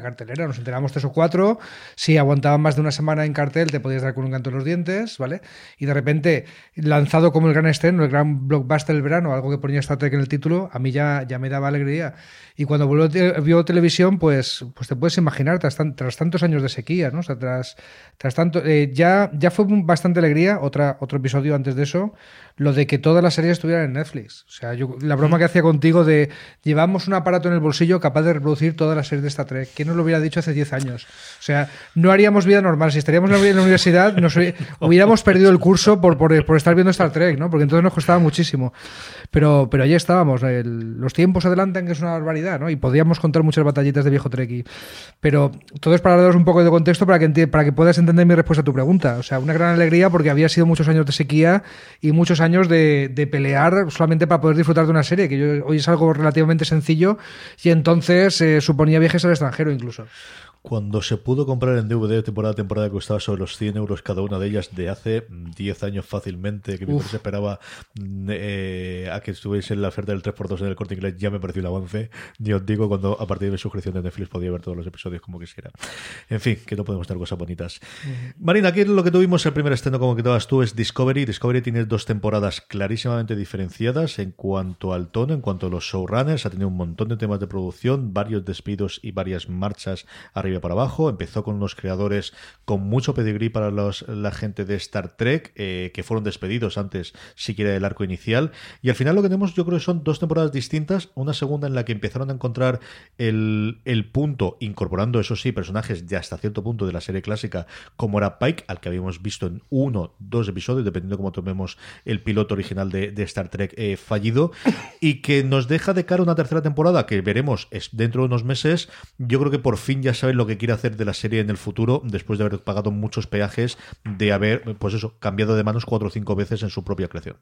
Speaker 5: La cartelera, nos enteramos tres o cuatro, si aguantaban más de una semana en cartel te podías dar con un canto en los dientes, ¿vale? Y de repente, lanzado como el gran estreno, el gran blockbuster del verano, algo que ponía Star Trek en el título, a mí ya, ya me daba alegría. Y cuando vio televisión, pues, pues te puedes imaginar, tras, tras tantos años de sequía, ¿no? O sea, tras, tras tanto, eh, ya, ya fue bastante alegría, otra, otro episodio antes de eso, lo de que todas las series estuvieran en Netflix. O sea, yo, la broma que hacía contigo de llevamos un aparato en el bolsillo capaz de reproducir todas las series de Star Trek. ¿Quién nos lo hubiera dicho hace 10 años? O sea, no haríamos vida normal. Si estaríamos en la universidad, nos hubiéramos perdido el curso por, por, estar viendo Star Trek, ¿no? Porque entonces nos costaba muchísimo. Pero, pero allí estábamos. los tiempos adelantan, que es una barbaridad, ¿no? Y podíamos contar muchas batallitas de viejo Trek. Pero todo es para daros un poco de contexto para que, para que puedas entender mi respuesta a tu pregunta. O sea, una gran alegría porque había sido muchos años de sequía y muchos años de, pelear solamente para poder disfrutar de una serie, que hoy es algo relativamente sencillo y entonces eh, suponía viajes al extranjero incluso.
Speaker 4: Cuando se pudo comprar en DVD temporada a temporada costaba sobre los 100 euros cada una de ellas de hace 10 años fácilmente, que se esperaba mm, eh, a que estuviese en la oferta del 3x2 en el corte inglés, ya me pareció el avance. Ni os digo cuando a partir de mi suscripción de Netflix podía ver todos los episodios como quisiera. En fin, que no podemos tener cosas bonitas. Marina, aquí lo que tuvimos el primer estreno, como que todas tú, es Discovery. Discovery tiene dos temporadas clarísimamente diferenciadas en cuanto al tono, en cuanto a los showrunners. Ha tenido un montón de temas de producción, varios despidos y varias marchas arriba arriba para abajo. Empezó con unos creadores con mucho pedigrí para los, la gente de Star Trek, eh, que fueron despedidos antes siquiera del arco inicial. Y al final lo que tenemos, yo creo que son dos temporadas distintas. Una segunda en la que empezaron a encontrar el, el punto, incorporando, eso sí, personajes de hasta cierto punto de la serie clásica, como era Pike, al que habíamos visto en uno, dos episodios, dependiendo cómo tomemos el piloto original de, Star Trek eh, fallido, y que nos deja de cara una tercera temporada que veremos dentro de unos meses. Yo creo que por fin ya saben lo que quiere hacer de la serie en el futuro, después de haber pagado muchos peajes, de haber, pues eso, cambiado de manos cuatro o cinco veces en su propia creación.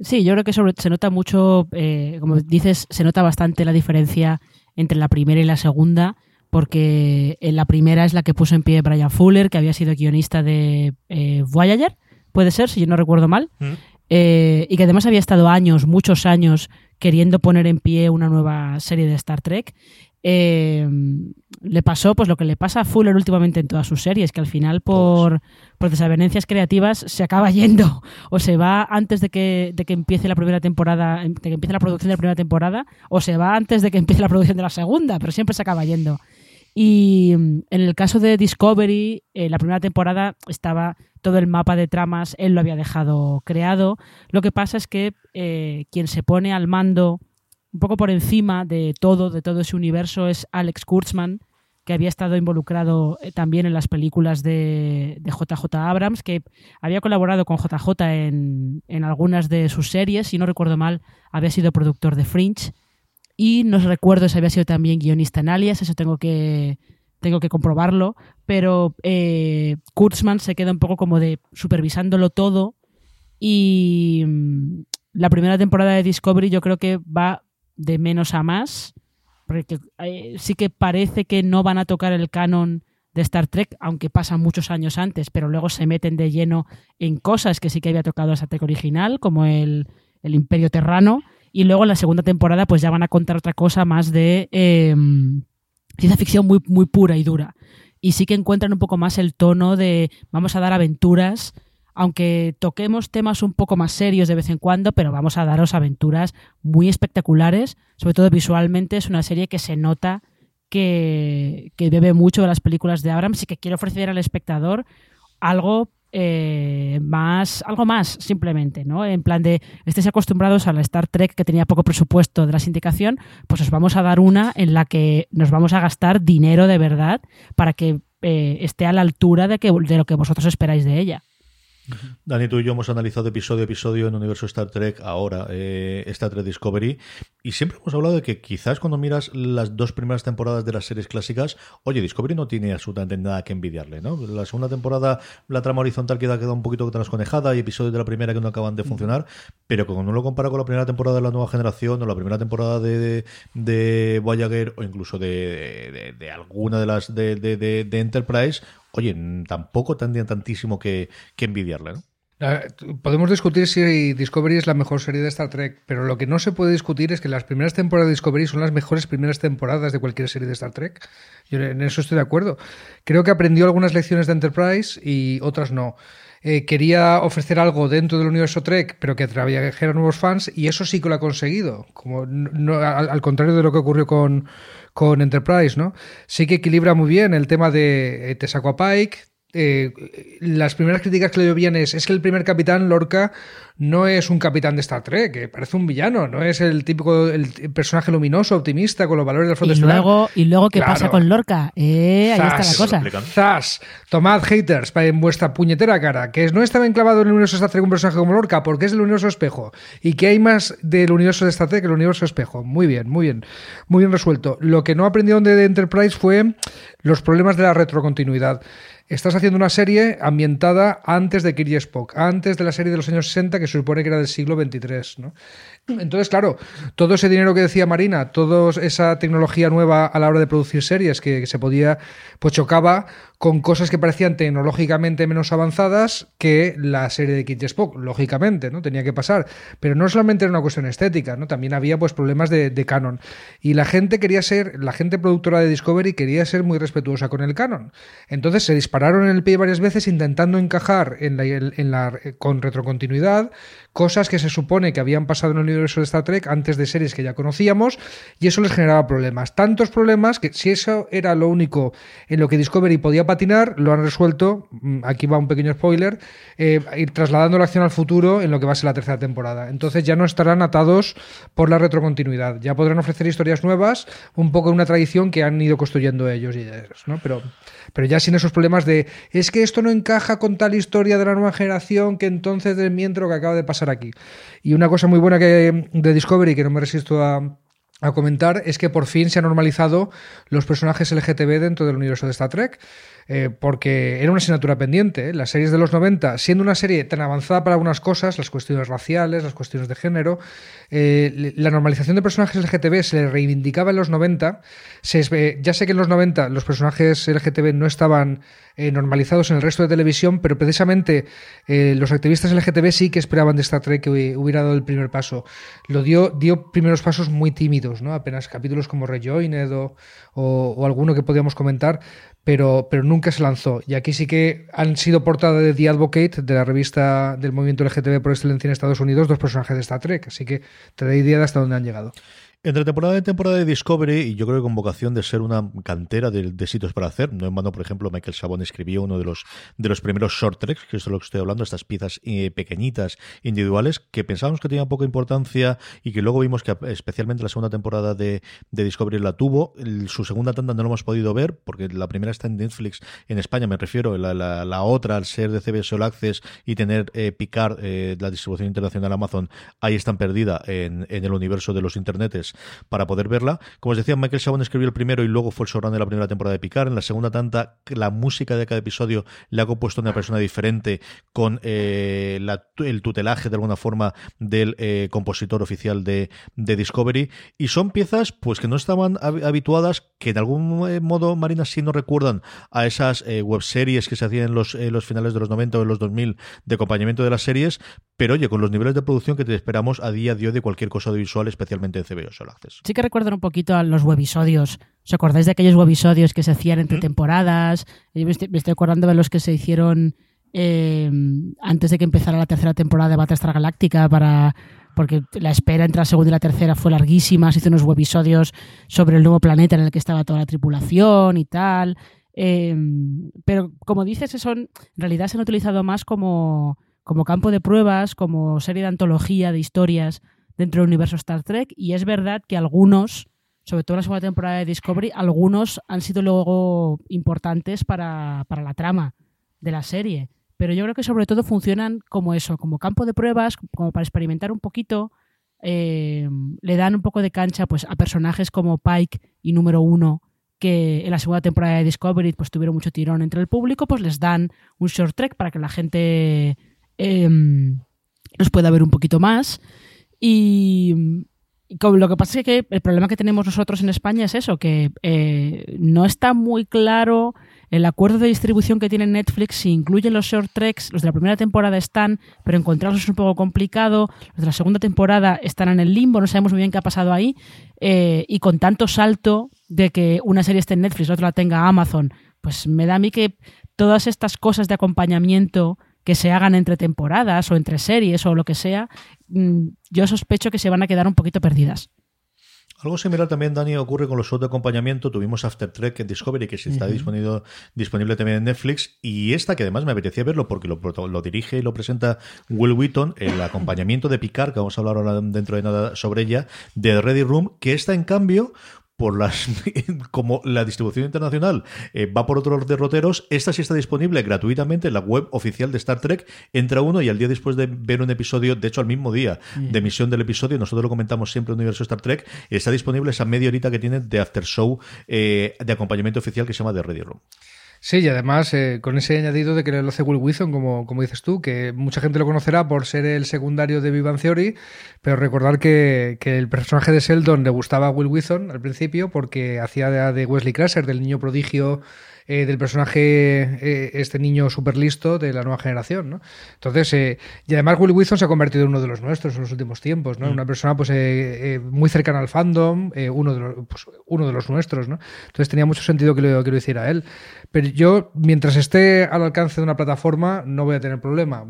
Speaker 6: Sí, yo creo que sobre, se nota mucho, eh, como dices, se nota bastante la diferencia entre la primera y la segunda, porque en la primera es la que puso en pie Brian Fuller, que había sido guionista de eh, Voyager, puede ser, si yo no recuerdo mal,
Speaker 4: Mm.
Speaker 6: eh, y que además había estado años, muchos años, queriendo poner en pie una nueva serie de Star Trek. Eh, le pasó pues lo que le pasa a Fuller últimamente en todas sus series, que al final por, por desavenencias creativas se acaba yendo o se va antes de que, de que empiece la primera temporada, de que empiece la producción de la primera temporada, o se va antes de que empiece la producción de la segunda, pero siempre se acaba yendo. Y mm, en el caso de Discovery, eh, la primera temporada estaba todo el mapa de tramas, él lo había dejado creado. Lo que pasa es que eh, quien se pone al mando un poco por encima de todo, de todo ese universo, es Alex Kurtzman, que había estado involucrado eh, también en las películas de, de JJ Abrams, que había colaborado con JJ en, en algunas de sus series, si no recuerdo mal, había sido productor de Fringe. Y no recuerdo si había sido también guionista en Alias, eso tengo que, tengo que comprobarlo. Pero eh, Kurtzman se queda un poco como de supervisándolo todo. Y mm, la primera temporada de Discovery yo creo que va de menos a más. Porque eh, sí que parece que no van a tocar el canon de Star Trek, aunque pasan muchos años antes, pero luego se meten de lleno en cosas que sí que había tocado Star Trek original, como el, el Imperio Terrano. Y luego en la segunda temporada, pues ya van a contar otra cosa más de eh, ciencia ficción muy, muy pura y dura. Y sí que encuentran un poco más el tono de vamos a dar aventuras, aunque toquemos temas un poco más serios de vez en cuando, pero vamos a daros aventuras muy espectaculares. Sobre todo visualmente es una serie que se nota que, bebe mucho de las películas de Abrams y que quiere ofrecer al espectador algo eh, más, algo más simplemente, ¿no? En plan de, estéis acostumbrados a la Star Trek que tenía poco presupuesto de la sindicación, pues os vamos a dar una en la que nos vamos a gastar dinero de verdad para que eh, esté a la altura de, que, de lo que vosotros esperáis de ella.
Speaker 4: Dani, tú y yo hemos analizado episodio a episodio en Universo Star Trek, ahora eh, Star Trek Discovery, y siempre hemos hablado de que quizás cuando miras las dos primeras temporadas de las series clásicas, oye, Discovery no tiene absolutamente nada que envidiarle, ¿no? La segunda temporada, la trama horizontal queda, queda un poquito trasconejada, y episodios de la primera que no acaban de funcionar, pero cuando uno lo compara con la primera temporada de la nueva generación, o la primera temporada de, de, de Voyager, o incluso de, de, de alguna de las de, de, de, de Enterprise, oye, tampoco tendrían tantísimo que, que envidiarle, ¿no?
Speaker 5: Podemos discutir si Discovery es la mejor serie de Star Trek, pero lo que no se puede discutir es que las primeras temporadas de Discovery son las mejores primeras temporadas de cualquier serie de Star Trek. Yo en eso estoy de acuerdo. Creo que aprendió algunas lecciones de Enterprise y otras no. Eh, quería ofrecer algo dentro del universo Trek, pero que trajera nuevos fans, y eso sí que lo ha conseguido. Como no, al, contrario de lo que ocurrió con, con Enterprise, ¿no? Sí que equilibra muy bien el tema de eh, te saco a Pike, eh, las primeras críticas que le llovían es, es que el primer capitán, Lorca, no es un capitán de Star Trek, que parece un villano, no es el típico el personaje luminoso, optimista, con los valores del frente
Speaker 6: y luego Y luego, ¿qué claro. pasa con Lorca? Eh, ahí está la cosa.
Speaker 5: Zas, tomad haters en vuestra puñetera cara, que no estaba enclavado en el universo de Star Trek un personaje como Lorca, porque es del universo espejo, y que hay más del universo de Star Trek que el universo espejo. Muy bien, muy bien, muy bien resuelto. Lo que no aprendieron de Enterprise fue los problemas de la retrocontinuidad estás haciendo una serie ambientada antes de Kirk y Spock, antes de la serie de los años 60 que se supone que era del siglo XXIII. ¿no? Entonces, claro, todo ese dinero que decía Marina, toda esa tecnología nueva a la hora de producir series que, se podía, pues chocaba con cosas que parecían tecnológicamente menos avanzadas que la serie de y Spock, lógicamente, ¿no? Tenía que pasar. Pero no solamente era una cuestión estética, ¿no? También había pues problemas de, canon. Y la gente quería ser, la gente productora de Discovery quería ser muy respetuosa con el canon. Entonces se dispararon en el pie varias veces intentando encajar en la, con retrocontinuidad cosas que se supone que habían pasado en el universo de Star Trek antes de series que ya conocíamos y eso les generaba problemas. Tantos problemas que si eso era lo único en lo que Discovery podía patinar, lo han resuelto, mm, aquí va un pequeño spoiler, eh, ir trasladando la acción al futuro en lo que va a ser la tercera temporada. Entonces ya no estarán atados por la retrocontinuidad, ya podrán ofrecer historias nuevas, un poco en una tradición que han ido construyendo ellos y ellos, ¿no? Pero, pero ya sin esos problemas de es que esto no encaja con tal historia de la nueva generación que entonces desmiento lo que acaba de pasar aquí. Y una cosa muy buena que de Discovery, que no me resisto a, comentar, es que por fin se han normalizado los personajes LGTB dentro del universo de Star Trek. Eh, porque era una asignatura pendiente. ¿eh? Las series de los 90, siendo una serie tan avanzada para algunas cosas, las cuestiones raciales, las cuestiones de género, eh, la normalización de personajes LGTB se le reivindicaba en los 90. Se, ya sé que en los 90 los personajes LGTB no estaban normalizados en el resto de televisión, pero precisamente los activistas LGTB sí que esperaban de Star Trek que hubiera dado el primer paso. Lo dio, dio primeros pasos muy tímidos, ¿no? apenas capítulos como Rejoined o, o, o alguno que podíamos comentar, pero, pero nunca se lanzó. Y aquí sí que han sido portada de The Advocate, de la revista del movimiento LGTB por excelencia en Estados Unidos, dos personajes de Star Trek. Así que te da idea de hasta dónde han llegado.
Speaker 4: Entre temporada y temporada de Discovery, y yo creo que con vocación de ser una cantera de, sitios para hacer, no en vano, por ejemplo, Michael Sabón escribió uno de los, de los primeros short treks, que es de lo que estoy hablando, estas piezas eh, pequeñitas, individuales, que pensábamos que tenían poca importancia y que luego vimos que especialmente la segunda temporada de, Discovery la tuvo. su segunda tanda no lo hemos podido ver, porque la primera está en Netflix en España, me refiero, la, otra, al ser de CBS All Access y tener eh, picar eh, la distribución internacional Amazon, ahí están perdida en, en el universo de los internetes para poder verla. Como os decía, Michael Chabon escribió el primero y luego fue el showrunner de la primera temporada de Picard. En la segunda tanta, la música de cada episodio le ha compuesto una persona diferente con eh, el tutelaje de alguna forma del eh, compositor oficial de, Discovery. Y son piezas pues que no estaban habituadas, que de algún eh, modo, Marina, sí nos recuerdan a esas webseries que se hacían en los, los finales de los 90 o en los 2000 de acompañamiento de las series, pero oye, con los niveles de producción que te esperamos a día de hoy de cualquier cosa audiovisual, especialmente en CBO Access.
Speaker 6: Sí que recuerdan un poquito a los webisodios. ¿Os acordáis de aquellos webisodios que se hacían entre temporadas? me, estoy, acordando de los que se hicieron eh, antes de que empezara la tercera temporada de Battlestar Galáctica para porque la espera entre la segunda y la tercera fue larguísima, se hizo unos webisodios sobre el nuevo planeta en el que estaba toda la tripulación y tal. Eh, pero como dices, son, en realidad se han utilizado más como como campo de pruebas, como serie de antología de historias dentro del universo Star Trek. Y es verdad que algunos, sobre todo en la segunda temporada de Discovery, algunos han sido luego importantes para, la trama de la serie. Pero yo creo que sobre todo funcionan como eso, como campo de pruebas, como para experimentar un poquito. Eh, le dan un poco de cancha pues, a personajes como Pike y Número Uno, que en la segunda temporada de Discovery pues, tuvieron mucho tirón entre el público, pues les dan un short trek para que la gente eh, nos pueda ver un poquito más. Y, lo que pasa es que el problema que tenemos nosotros en España es eso, que eh, no está muy claro el acuerdo de distribución que tiene Netflix, si incluye los short treks, los de la primera temporada están, pero encontrarlos es un poco complicado, los de la segunda temporada están en el limbo, no sabemos muy bien qué ha pasado ahí, eh, y con tanto salto de que una serie esté en Netflix, la otra la tenga Amazon, pues me da a mí que todas estas cosas de acompañamiento que se hagan entre temporadas o entre series o lo que sea, mm, yo sospecho que se van a quedar un poquito perdidas.
Speaker 4: Algo similar también, Dani, ocurre con los shows de acompañamiento. Tuvimos After Trek en Discovery, que está disponible, disponible también en Netflix. Y esta, que además me apetecía verlo porque lo, lo, dirige y lo presenta Will Wheaton, el acompañamiento de Picard, que vamos a hablar ahora dentro de nada sobre ella, de Ready Room, que está en cambio por las como la distribución internacional eh, va por otros derroteros, esta sí está disponible gratuitamente en la web oficial de Star Trek. Entra uno y al día después de ver un episodio, de hecho al mismo día mm. de emisión del episodio, nosotros lo comentamos siempre en Universo Star Trek, está disponible esa media horita que tiene de after show eh, de acompañamiento oficial que se llama The Ready Room.
Speaker 5: Sí, y además eh, con ese añadido de que lo hace Will Wilson, como, como dices tú, que mucha gente lo conocerá por ser el secundario de Vivan Theory, pero recordar que, el personaje de Sheldon le gustaba a Will Wilson al principio porque hacía de, Wesley Crusher, del niño prodigio eh, del personaje, eh, este niño súper listo de la nueva generación, ¿no? Entonces, eh, y además Will Wilson se ha convertido en uno de los nuestros en los últimos tiempos, ¿no?
Speaker 4: Mm.
Speaker 5: Una persona pues muy cercana al fandom, uno, de los, pues, uno de los nuestros, ¿no? Entonces tenía mucho sentido que lo, que lo hiciera él. Pero yo, mientras esté al alcance de una plataforma, no voy a tener problema.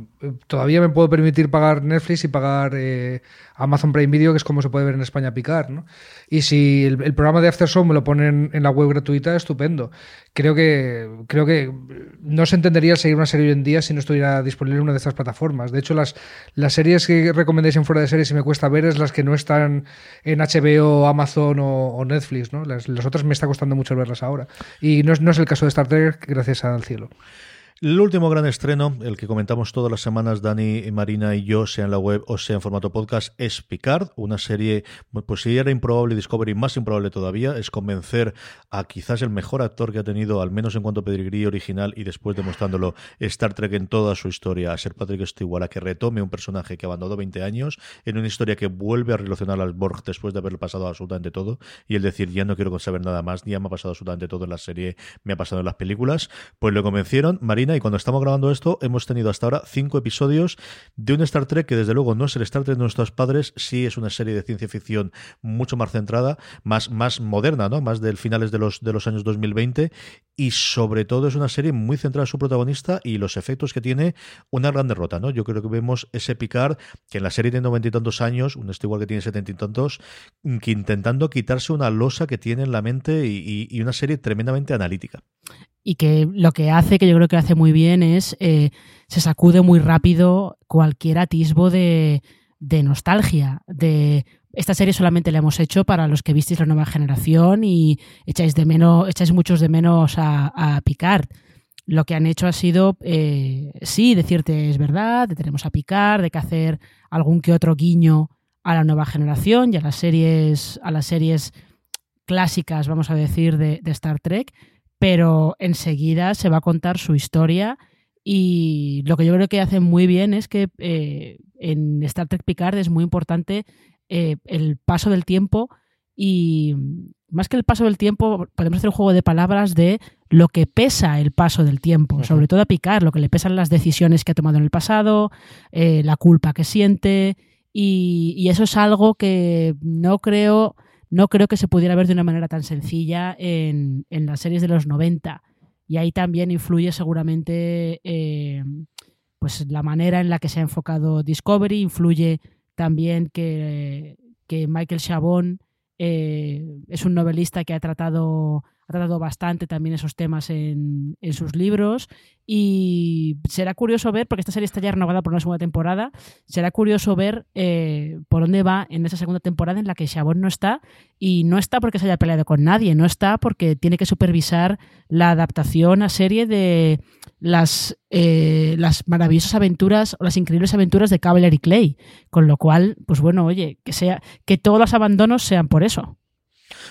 Speaker 5: Todavía me puedo permitir pagar Netflix y pagar Amazon Prime Video, que es como se puede ver en España picar, ¿no? Y si el, programa de After Show me lo ponen en la web gratuita, estupendo. Creo que, creo que no se entendería seguir una serie hoy en día si no estuviera disponible en una de estas plataformas. De hecho, las, las series que recomendéis en fuera de series y me cuesta ver es las que no están en HBO, Amazon o, Netflix, ¿no? Las, otras me está costando mucho verlas ahora. Y no no es el caso de Star Gracias al cielo.
Speaker 4: El último gran estreno, el que comentamos todas las semanas Dani, Marina y yo, sea en la web o sea en formato podcast, es Picard, una serie, pues si era improbable Discovery, más improbable todavía, es convencer a quizás el mejor actor que ha tenido, al menos en cuanto a pedigrí original y después demostrándolo Star Trek en toda su historia, a ser Patrick Stewart, a que retome un personaje que abandonó 20 años, en una historia que vuelve a relacionar al Borg después de haberle pasado absolutamente todo, y el decir, ya no quiero saber nada más, ya me ha pasado absolutamente todo en la serie, me ha pasado en las películas, pues lo convencieron, Marina, y cuando estamos grabando esto hemos tenido hasta ahora cinco episodios de un Star Trek que desde luego no es el Star Trek de nuestros padres, sí es una serie de ciencia ficción mucho más centrada, más, más moderna, ¿no? más del finales de los, de los años 2020 y sobre todo es una serie muy centrada en su protagonista y los efectos que tiene una gran derrota, ¿no? Yo creo que vemos ese Picard que en la serie de noventa y tantos años, un igual que tiene setenta y tantos, que intentando quitarse una losa que tiene en la mente y, una serie tremendamente analítica
Speaker 6: y que lo que hace, que yo creo que hace muy bien, es eh, se sacude muy rápido cualquier atisbo de nostalgia, de esta serie solamente la hemos hecho para los que visteis la nueva generación y echáis de menos, echáis muchos de menos a, Picard. Lo que han hecho ha sido, eh, sí, decirte es verdad, de tenemos a Picard, de que hacer algún que otro guiño a la nueva generación y a las series, a las series clásicas, vamos a decir, de, de Star Trek, pero enseguida se va a contar su historia y lo que yo creo que hacen muy bien es que eh, en Star Trek Picard es muy importante eh, el paso del tiempo y más que el paso del tiempo podemos hacer un juego de palabras de lo que pesa el paso del tiempo, sobre todo a Picard, lo que le pesan las decisiones que ha tomado en el pasado, eh, la culpa que siente y eso es algo que no creo no creo que se pudiera ver de una manera tan sencilla en, las series de los 90. Y ahí también influye seguramente eh, pues la manera en la que se ha enfocado Discovery, influye también que, que Michael Chabon eh, es un novelista que ha tratado ha tratado bastante también esos temas en, en, sus libros. Y será curioso ver, porque esta serie está ya renovada por una segunda temporada, será curioso ver eh, por dónde va en esa segunda temporada en la que Chabón no está. Y no está porque se haya peleado con nadie, no está porque tiene que supervisar la adaptación a serie de las, eh, las maravillosas aventuras o las increíbles aventuras de Cavalier y Clay, con lo cual, pues bueno, oye, que sea que todos los abandonos sean por eso.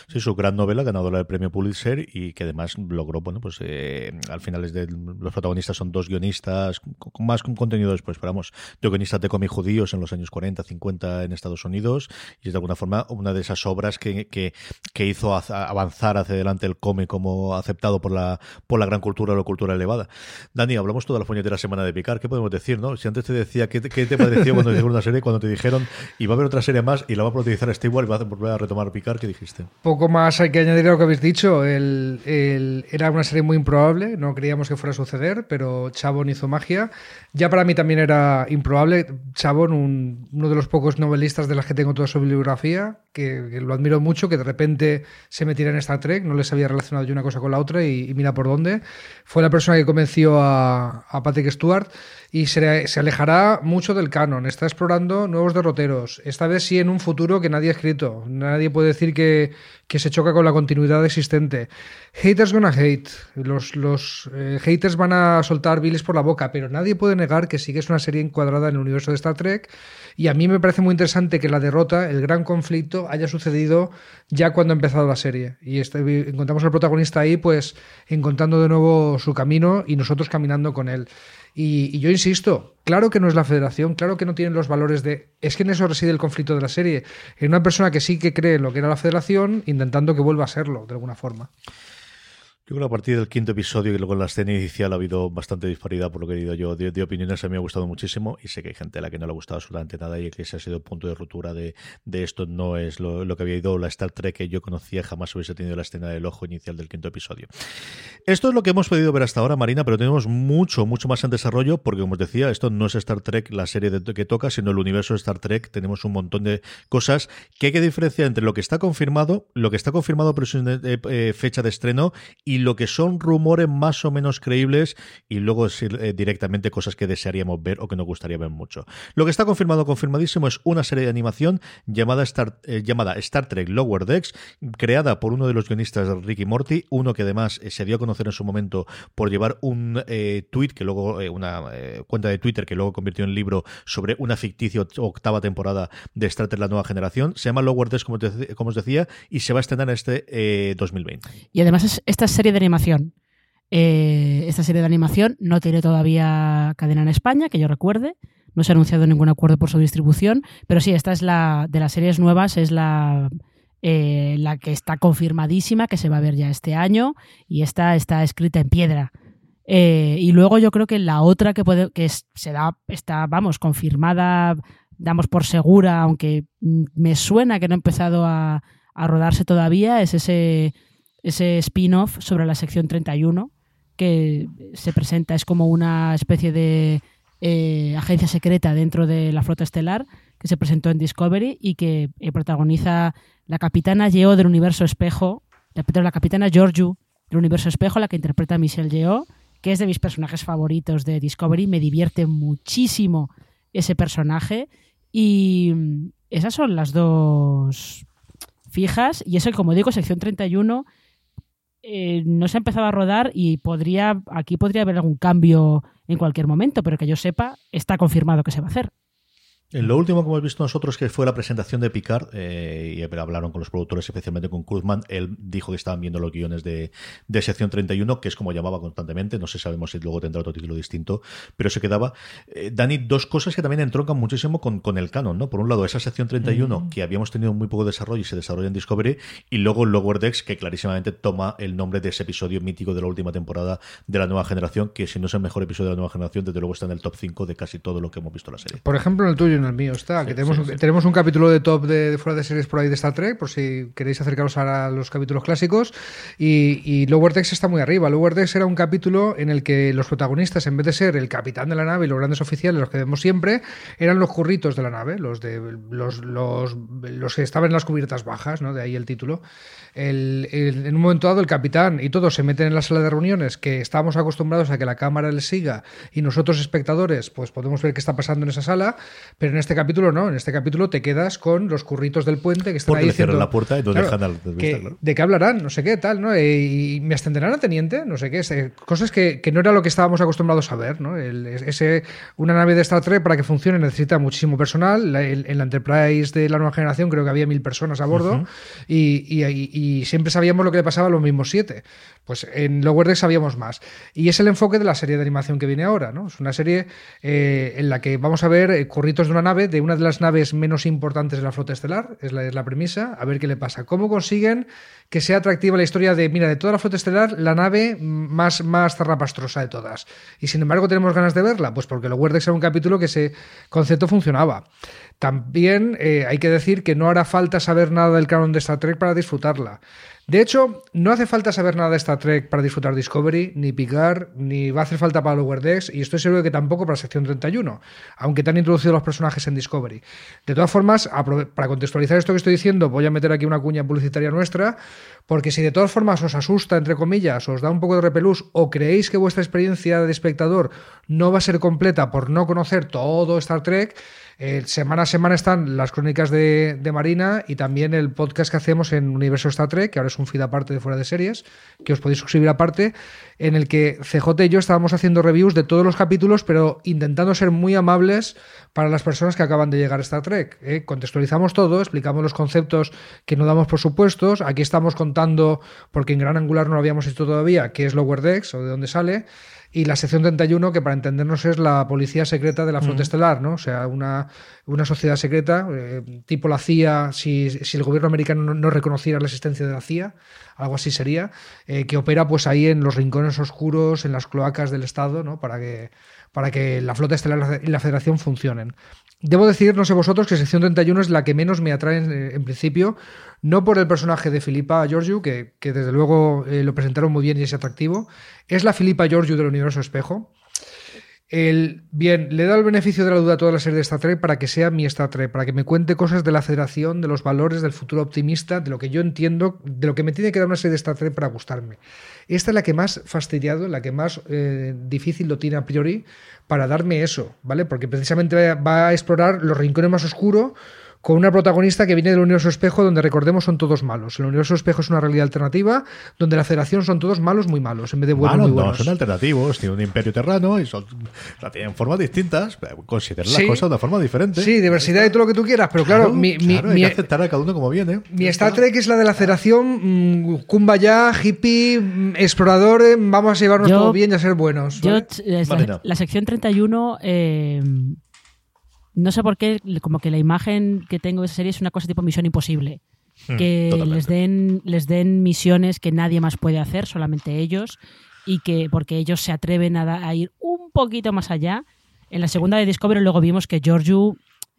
Speaker 4: Sí, su gran novela, ganadora del premio Pulitzer y que además logró, bueno, pues eh, al final es de, los protagonistas son dos guionistas, con, más contenido después, pero vamos, de guionistas de cómic judíos en los años 40, 50 en Estados Unidos y es de alguna forma una de esas obras que, que, que hizo avanzar hacia adelante el cómic como aceptado por la, por la gran cultura o la cultura elevada. Dani, hablamos toda la puñetera semana de Picar, ¿qué podemos decir, no? Si antes te decía, ¿qué, qué te pareció cuando te una serie, cuando te dijeron, y va a haber otra serie más y la va a utilizar Stewart y va a volver a retomar Picar, ¿qué dijiste?
Speaker 5: Más hay que añadir a lo que habéis dicho. Era una serie muy improbable, no creíamos que fuera a suceder, pero Chabón hizo magia. Ya para mí también era improbable. Chabón, uno de los pocos novelistas de las que tengo toda su bibliografía, que, lo admiro mucho, que de repente se metiera en Star Trek, no les había relacionado yo una cosa con la otra y, mira por dónde. Fue la persona que convenció a, Patrick Stewart y se, alejará mucho del canon. Está explorando nuevos derroteros. Esta vez sí en un futuro que nadie ha escrito. Nadie puede decir que, que se choca con la continuidad existente. Haters gonna hate. Los, los eh, haters van a soltar biles por la boca, pero nadie puede negar que sí es una serie encuadrada en el universo de Star Trek. Y a mí me parece muy interesante que la derrota, el gran conflicto, haya sucedido ya cuando ha empezado la serie. Y este, encontramos al protagonista ahí, pues encontrando de nuevo su camino y nosotros caminando con él. Y, yo insisto, claro que no es la federación, claro que no tienen los valores de... Es que en eso reside el conflicto de la serie. En una persona que sí que cree en lo que era la federación, intentando que vuelva a serlo, de alguna forma.
Speaker 4: Yo creo que a partir del quinto episodio y luego en la escena inicial ha habido bastante disparidad por lo que he dicho yo de, opiniones. A mí me ha gustado muchísimo y sé que hay gente a la que no le ha gustado absolutamente nada y que ese ha sido punto de ruptura de, de esto. No es lo, que había ido la Star Trek que yo conocía, jamás hubiese tenido la escena del ojo inicial del quinto episodio. Esto es lo que hemos podido ver hasta ahora, Marina, pero tenemos mucho, mucho más en desarrollo porque, como os decía, esto no es Star Trek la serie que toca, sino el universo de Star Trek. Tenemos un montón de cosas que hay que diferenciar entre lo que está confirmado, lo que está confirmado pero sin eh, fecha de estreno y lo que son rumores más o menos creíbles y luego eh, directamente cosas que desearíamos ver o que nos gustaría ver mucho. Lo que está confirmado, confirmadísimo, es una serie de animación llamada Star, eh, llamada Star Trek Lower Decks, creada por uno de los guionistas Ricky Morty, uno que además eh, se dio a conocer en su momento por llevar un tweet que luego, una cuenta de Twitter que luego convirtió en libro sobre una ficticia octava temporada de Star Trek La Nueva Generación. Se llama Lower Decks, como, como os decía, y se va a estrenar en este 2020.
Speaker 6: Y además es esta serie de animación eh, esta serie de animación no tiene todavía cadena en España, que yo recuerde. No se ha anunciado ningún acuerdo por su distribución, pero sí, esta es la de las series nuevas, es la, eh, la que está confirmadísima, que se va a ver ya este año, y esta está escrita en piedra. Eh, y luego yo creo que la otra que puede, que se da, está, vamos, confirmada, damos por segura, aunque me suena que no ha empezado a, a rodarse todavía, es ese, ese spin-off sobre la sección 31, que se presenta, es como una especie de eh, agencia secreta dentro de la flota estelar, que se presentó en Discovery y que eh, protagoniza la capitana Yeo del universo espejo, la, capitana Georgiou del universo espejo, la que interpreta a Michelle Yeoh, que es de mis personajes favoritos de Discovery, me divierte muchísimo ese personaje y mm, esas son las dos fijas. Y eso, como digo, sección 31 eh, no se ha empezado a rodar y podría aquí podría haber algún cambio en cualquier momento, pero que yo sepa, está confirmado que se va a hacer.
Speaker 4: En lo último que hemos visto nosotros, que fue la presentación de Picard, eh, y hablaron con los productores, especialmente con Krugman, él dijo que estaban viendo los guiones de, de, sección 31, que es como llamaba constantemente, no sé, sabemos si luego tendrá otro título distinto, pero se quedaba. Eh, Dani, dos cosas que también entroncan muchísimo con, con, el canon, ¿no? Por un lado, esa sección 31, mm. que habíamos tenido muy poco desarrollo y se desarrolla en Discovery, y luego Lower Decks, que clarísimamente toma el nombre de ese episodio mítico de la última temporada de la nueva generación, que si no es el mejor episodio de la nueva generación, desde luego está en el top 5 de casi todo lo que hemos visto en la serie.
Speaker 5: Por ejemplo, en el tuyo el mío está, que tenemos, un, tenemos un capítulo de top de, fuera de series por ahí de Star Trek, por si queréis acercaros a los capítulos clásicos. Y, y Lower Decks está muy arriba. Lower Decks era un capítulo en el que los protagonistas, en vez de ser el capitán de la nave y los grandes oficiales, los que vemos siempre, eran los curritos de la nave, los de los, los, los que estaban en las cubiertas bajas, ¿no? De ahí el título en un momento dado el capitán y todos se meten en la sala de reuniones que estábamos acostumbrados a que la cámara les siga y nosotros espectadores pues podemos ver qué está pasando en esa sala, pero en este capítulo no, en este capítulo te quedas con los curritos del puente que están ahí
Speaker 4: cierran la puerta y dejan
Speaker 5: ¿De qué hablarán? No sé qué, tal, ¿no? Eh, y me ascenderán a teniente, no sé qué, cosas que, no era lo que estábamos acostumbrados a ver, ¿no? ese, una nave de Star Trek para que funcione necesita muchísimo personal, en la Enterprise de la nueva generación creo que había mil personas a bordo y y siempre sabíamos lo que le pasaba a los mismos siete. Pues en Lower Decks sabíamos más. Y es el enfoque de la serie de animación que viene ahora, ¿no? Es una serie eh, en la que vamos a ver eh, curritos de una nave, de una de las naves menos importantes de la flota estelar, es la, la premisa, a ver qué le pasa. ¿Cómo consiguen que sea atractiva la historia de, mira, de toda la flota estelar, la nave más, más zarrapastrosa de todas? Y sin embargo tenemos ganas de verla, pues porque Lower Decks era un capítulo que ese concepto funcionaba. También eh, hay que decir que no hará falta saber nada del canon de Star Trek para disfrutarla. De hecho, no hace falta saber nada de Star Trek para disfrutar Discovery, ni Picard, ni va a hacer falta para Lower Decks, y estoy seguro de que tampoco para sección 31, aunque te han introducido los personajes en Discovery. De todas formas, para contextualizar esto que estoy diciendo, voy a meter aquí una cuña publicitaria nuestra, porque si de todas formas os asusta, entre comillas, os da un poco de repelús, o creéis que vuestra experiencia de espectador no va a ser completa por no conocer todo Star Trek, eh, semana a semana están las crónicas de, Marina y también el podcast que hacemos en Universo Star Trek, que ahora es un feed aparte de fuera de series, que os podéis suscribir aparte, en el que CJ y yo estábamos haciendo reviews de todos los capítulos, pero intentando ser muy amables para las personas que acaban de llegar a Star Trek. ¿eh? Contextualizamos todo, explicamos los conceptos que no damos por supuestos. Aquí estamos contando, porque en Gran Angular no lo habíamos hecho todavía, qué es Lower Decks o de dónde sale y la sección 31, que para entendernos es la policía secreta de la flota estelar, ¿no? O sea, una, una sociedad secreta, eh, tipo la CIA, si, si, el gobierno americano no, reconociera la existencia de la CIA, algo así sería, eh, que opera pues ahí en los rincones oscuros, en las cloacas del Estado, ¿no? Para que, para que la flota estelar y la federación funcionen. Debo decir, no sé vosotros, que sección 31 es la que menos me atrae en, eh, principio, no por el personaje de Filipa Georgiou, que, desde luego eh, lo presentaron muy bien y es atractivo, es la Filipa Georgiou del universo espejo. Bien, le dado el beneficio de la duda a toda la serie de Star Trek para que sea mi Star Trek, para que me cuente cosas de la federación, de los valores, del futuro optimista, de lo que yo entiendo, de lo que me tiene que dar una serie de Star Trek para gustarme. Esta es la que más fastidiado, la que más eh, difícil lo tiene a priori para darme eso, ¿vale? Porque precisamente va a explorar los rincones más oscuros con una protagonista que viene del universo espejo, donde recordemos son todos malos. El universo espejo es una realidad alternativa, donde la federación son todos malos muy malos, en vez de buenos muy buenos.
Speaker 4: No, son alternativos, tienen un imperio terrano y son, la tienen formas distintas. Consideran las cosas de una forma diferente.
Speaker 5: Sí, diversidad y todo lo que tú quieras, pero claro, mi, mi,
Speaker 4: hay que aceptar a cada uno como viene.
Speaker 5: Mi Star Trek es la de la federación, mmm, kumbaya, hippie, mm, explorador, vamos a llevarnos todo bien y a ser buenos.
Speaker 6: Yo, la, la, sección 31 eh, no sé por qué, como que la imagen que tengo de esa serie es una cosa tipo misión imposible. Hmm, que les den, les den misiones que nadie más puede hacer, solamente ellos, y que porque ellos se atreven a, ir un poquito más allá. En la segunda de Discovery luego vimos que Giorgio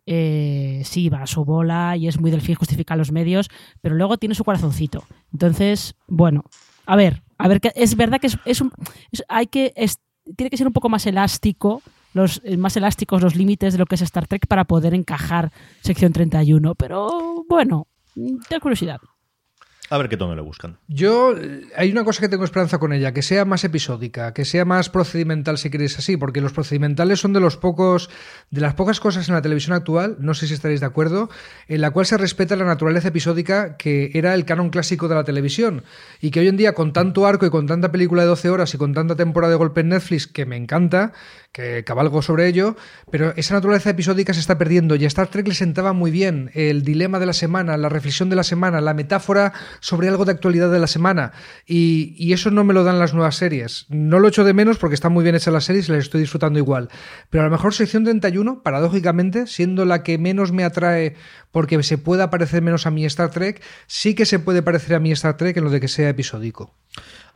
Speaker 6: eh, sí va a su bola y es muy del fin justificar los medios, pero luego tiene su corazoncito. Entonces, bueno, a ver, a ver, que es verdad que es, un, hay que tiene que ser un poco más elástico los eh, más elásticos los límites de lo que es Star Trek para poder encajar sección 31. Pero bueno, de curiosidad.
Speaker 4: A ver qué tono le buscan.
Speaker 5: Yo, hay una cosa que tengo esperanza con ella, que sea más episódica, que sea más procedimental, si queréis así, porque los procedimentales son de los pocos, de las pocas cosas en la televisión actual, no sé si estaréis de acuerdo, en la cual se respeta la naturaleza episódica que era el canon clásico de la televisión. Y que hoy en día, con tanto arco y con tanta película de 12 horas y con tanta temporada de golpe en Netflix, que me encanta, que cabalgo sobre ello, pero esa naturaleza episódica se está perdiendo y a Star Trek le sentaba muy bien el dilema de la semana, la reflexión de la semana, la metáfora sobre algo de actualidad de la semana y, eso no me lo dan las nuevas series. No lo echo de menos porque están muy bien hechas las series y las estoy disfrutando igual, pero a lo mejor sección 31, paradójicamente, siendo la que menos me atrae porque se pueda parecer menos a mi Star Trek, sí que se puede parecer a mi Star Trek en lo de que sea episódico.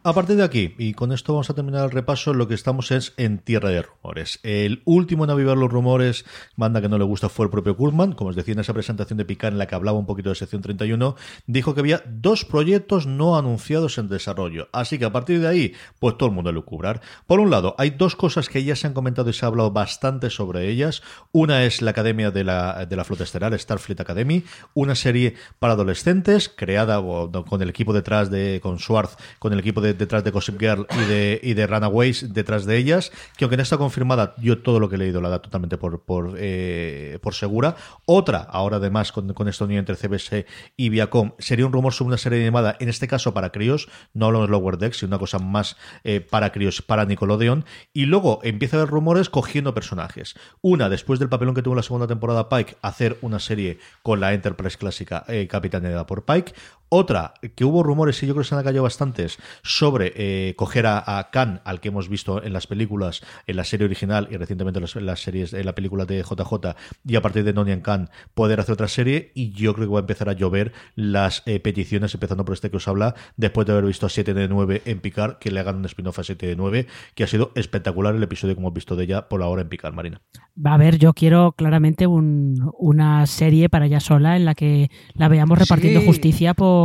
Speaker 4: A partir de aquí, y con esto vamos a terminar el repaso, lo que estamos es en tierra de rumores. El último en avivar los rumores, banda que no le gusta, fue el propio Kurman. Como os decía en esa presentación de Picard en la que hablaba un poquito de sección 31, dijo que había dos proyectos no anunciados en desarrollo. Así que a partir de ahí, pues todo el mundo lo cubrar. Por un lado, hay dos cosas que ya se han comentado y se ha hablado bastante sobre ellas. Una es la Academia de la, de la Flota Estelar, Starfleet Academy, una serie para adolescentes, creada con el equipo detrás de, con Schwartz, con el equipo de detrás de Gossip Girl y de, y de Runaways detrás de ellas, que aunque no está confirmada, yo todo lo que he leído la da totalmente por, por, eh, por segura. Otra, ahora además con, con esta unión entre CBS y Viacom, sería un rumor sobre una serie animada, en este caso para críos, no hablamos de Lower Decks, sino una cosa más eh, para críos, para Nickelodeon. Y luego empieza a haber rumores cogiendo personajes. Una, después del papelón que tuvo la segunda temporada Pike, hacer una serie con la Enterprise clásica eh, capitaneada por Pike. Otra, que hubo rumores, y yo creo que se han callado bastantes, sobre eh, coger a, Khan, al que hemos visto en las películas, en la serie original y recientemente en las, series, en la película de JJ, y a partir de Nonian Khan poder hacer otra serie. Y yo creo que va a empezar a llover las eh, peticiones, empezando por este que os habla, después de haber visto a 7 de 9 en Picard, que le hagan un spin-off a 7 de 9, que ha sido espectacular el episodio como hemos visto de ella por ahora en Picard, Marina.
Speaker 6: Va a ver, yo quiero claramente una serie para ella sola en la que la veamos repartiendo justicia por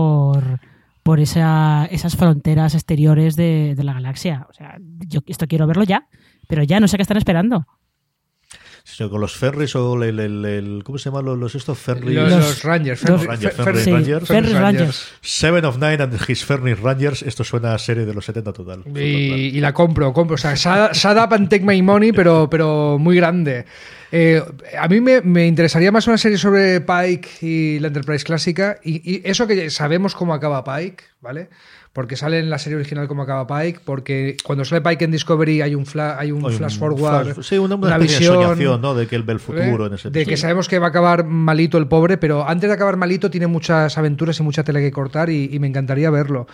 Speaker 6: por, esas fronteras exteriores de, la galaxia. O sea, yo esto quiero verlo ya, pero ya no sé qué están esperando.
Speaker 4: Con los ferries o el, ¿cómo se llaman los, estos ferries?
Speaker 5: Los, Rangers,
Speaker 4: ferries Rangers. Seven of Nine and his Ferries Rangers. Esto suena a serie de los 70 total.
Speaker 5: Y, la compro, compro. O sea, shut, up and take my money, pero, pero muy grande. Eh, a mí me, me interesaría más una serie sobre Pike y la Enterprise clásica y, y eso que sabemos cómo acaba Pike, ¿vale? Porque sale en la serie original como acaba Pike, porque cuando sale Pike en Discovery hay un, fla- hay un
Speaker 4: Hay un
Speaker 5: flash forward,
Speaker 4: flash- sí, una- una
Speaker 5: una
Speaker 4: de
Speaker 5: visión
Speaker 4: soñación, ¿no? De que él ve el futuro
Speaker 5: ¿eh?
Speaker 4: en ese
Speaker 5: de que sabemos que va a acabar malito el pobre, pero antes de acabar malito tiene muchas aventuras y mucha tela que cortar y, y me encantaría verlo.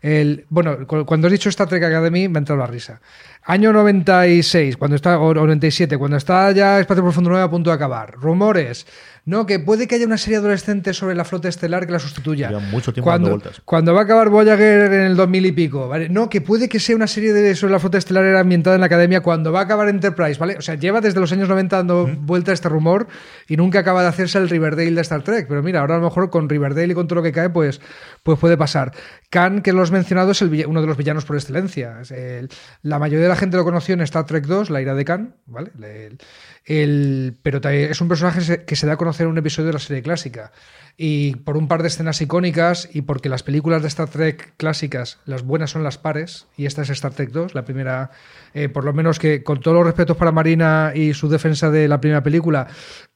Speaker 5: El, bueno, cu- cuando has dicho Star Trek Academy me ha entrado la risa. Año 96, cuando está, o 97, cuando está ya Espacio Profundo 9 a punto de acabar. Rumores. No, que puede que haya una serie adolescente sobre la flota estelar que la sustituya.
Speaker 4: Lleva mucho tiempo
Speaker 5: cuando,
Speaker 4: dando vueltas.
Speaker 5: cuando va a acabar Voyager en el 2000 y pico, ¿vale? No, que puede que sea una serie de sobre la flota estelar ambientada en la academia cuando va a acabar Enterprise, ¿vale? O sea, lleva desde los años 90 dando vuelta este rumor y nunca acaba de hacerse el Riverdale de Star Trek. Pero mira, ahora a lo mejor con Riverdale y con todo lo que cae, pues, pues puede pasar. Khan, que lo has mencionado, es el uno de los villanos por excelencia. El- la mayoría de la gente lo conoció en Star Trek 2, La ira de Khan, ¿vale? El- el- pero es un personaje que se da a conocer en un episodio de la serie clásica. Y por un par de escenas icónicas y porque las películas de Star Trek clásicas, las buenas son las pares, y esta es Star Trek 2, la primera, eh, por lo menos que con todos los respetos para Marina y su defensa de la primera película,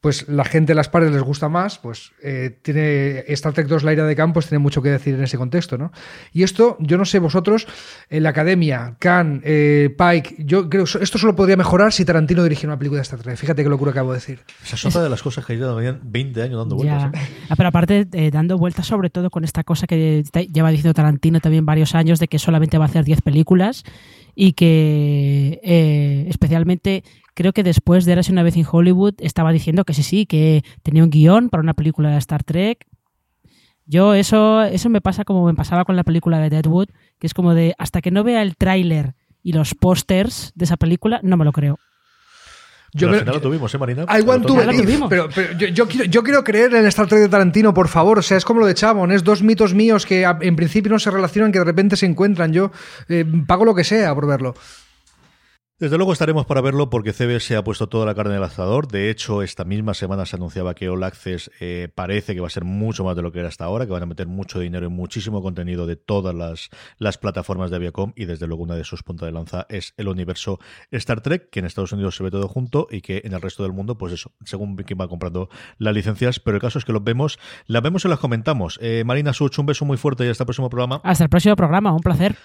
Speaker 5: pues la gente de las pares les gusta más, pues eh, tiene Star Trek 2, la ira de Khan, pues tiene mucho que decir en ese contexto, ¿no? Y esto, yo no sé vosotros, en la academia, Khan, eh, Pike, yo creo que esto solo podría mejorar si Tarantino dirigiera una película de Star Trek. Fíjate qué locura acabo de decir.
Speaker 4: Esa es otra de las cosas que llevan 20 años dando vueltas. ¿eh?
Speaker 6: Ah, Pero aparte, eh, dando vueltas sobre todo con esta cosa que lleva diciendo Tarantino también varios años de que solamente va a hacer 10 películas y que eh, especialmente creo que después de Érase una vez en Hollywood estaba diciendo que sí, sí, que tenía un guion para una película de Star Trek. Yo eso, eso me pasa como me pasaba con la película de Deadwood, que es como de hasta que no vea el tráiler y los pósters de esa película, no me lo creo.
Speaker 4: Yo
Speaker 5: Yo
Speaker 4: al
Speaker 5: me-
Speaker 4: final lo tuvimos, ¿eh, Marina?
Speaker 5: I want to
Speaker 4: Pero
Speaker 5: believe, pero, pero yo, yo quiero, yo quiero creer en Star Trek de Tarantino, por favor. O sea, es como lo de Chabon, es dos mitos míos que en principio no se relacionan, que de repente se encuentran. Yo eh, pago lo que sea por verlo.
Speaker 4: Desde luego estaremos para verlo porque CBS ha puesto toda la carne en el asador. De hecho, esta misma semana se anunciaba que All Access eh, parece que va a ser mucho más de lo que era hasta ahora, que van a meter mucho dinero y muchísimo contenido de todas las, las plataformas de Viacom y desde luego una de sus puntas de lanza es el universo Star Trek, que en Estados Unidos se ve todo junto y que en el resto del mundo, pues eso, según quién va comprando las licencias. Pero el caso es que los vemos, las vemos y las comentamos. Eh, Marina Such, un beso muy fuerte y hasta el próximo programa.
Speaker 6: Hasta el próximo programa, un placer.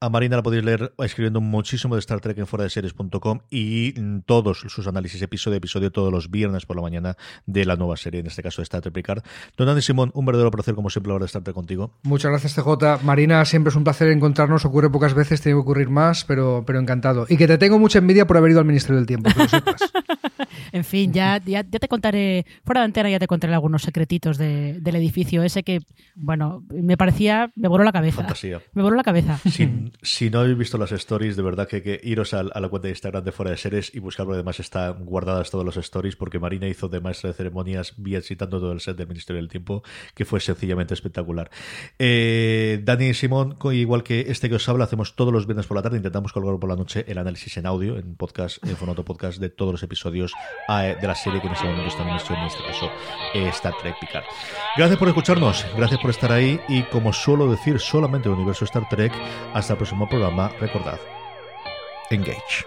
Speaker 4: A Marina la podéis leer escribiendo muchísimo de Star Trek en fuera de series.com y mm, todos sus análisis episodio a episodio todos los viernes por la mañana de la nueva serie, en este caso de Star Trek Picard. Don Andy Simón, un verdadero placer como siempre hablar de Star Trek contigo.
Speaker 5: Muchas gracias, TJ. Marina, siempre es un placer encontrarnos. Ocurre pocas veces, tiene que ocurrir más, pero, pero encantado. Y que te tengo mucha envidia por haber ido al Ministerio del Tiempo, que lo sepas.
Speaker 6: En fin, ya, ya, ya te contaré, fuera de antena ya te contaré algunos secretitos de- del edificio ese que, bueno, me parecía, me voló la cabeza.
Speaker 4: Fantasía.
Speaker 6: Me voló la cabeza.
Speaker 4: Si, si no habéis visto las stories, de verdad que, que iros a, la cuenta de Instagram de Fuera de Series y buscar, porque además están guardadas todas las stories, porque Marina hizo de maestra de ceremonias visitando todo el set del Ministerio del Tiempo, que fue sencillamente espectacular. Eh, Dani y Simón, igual que este que os habla, hacemos todos los viernes por la tarde, intentamos colgar por la noche el análisis en audio, en podcast, en Fonoto Podcast, de todos los episodios eh, de la serie que en este momento está en en este caso eh, Star Trek Picard. Gracias por escucharnos, gracias por estar ahí y como suelo decir solamente el universo Star Trek, hasta el próximo programa, recordad, engage.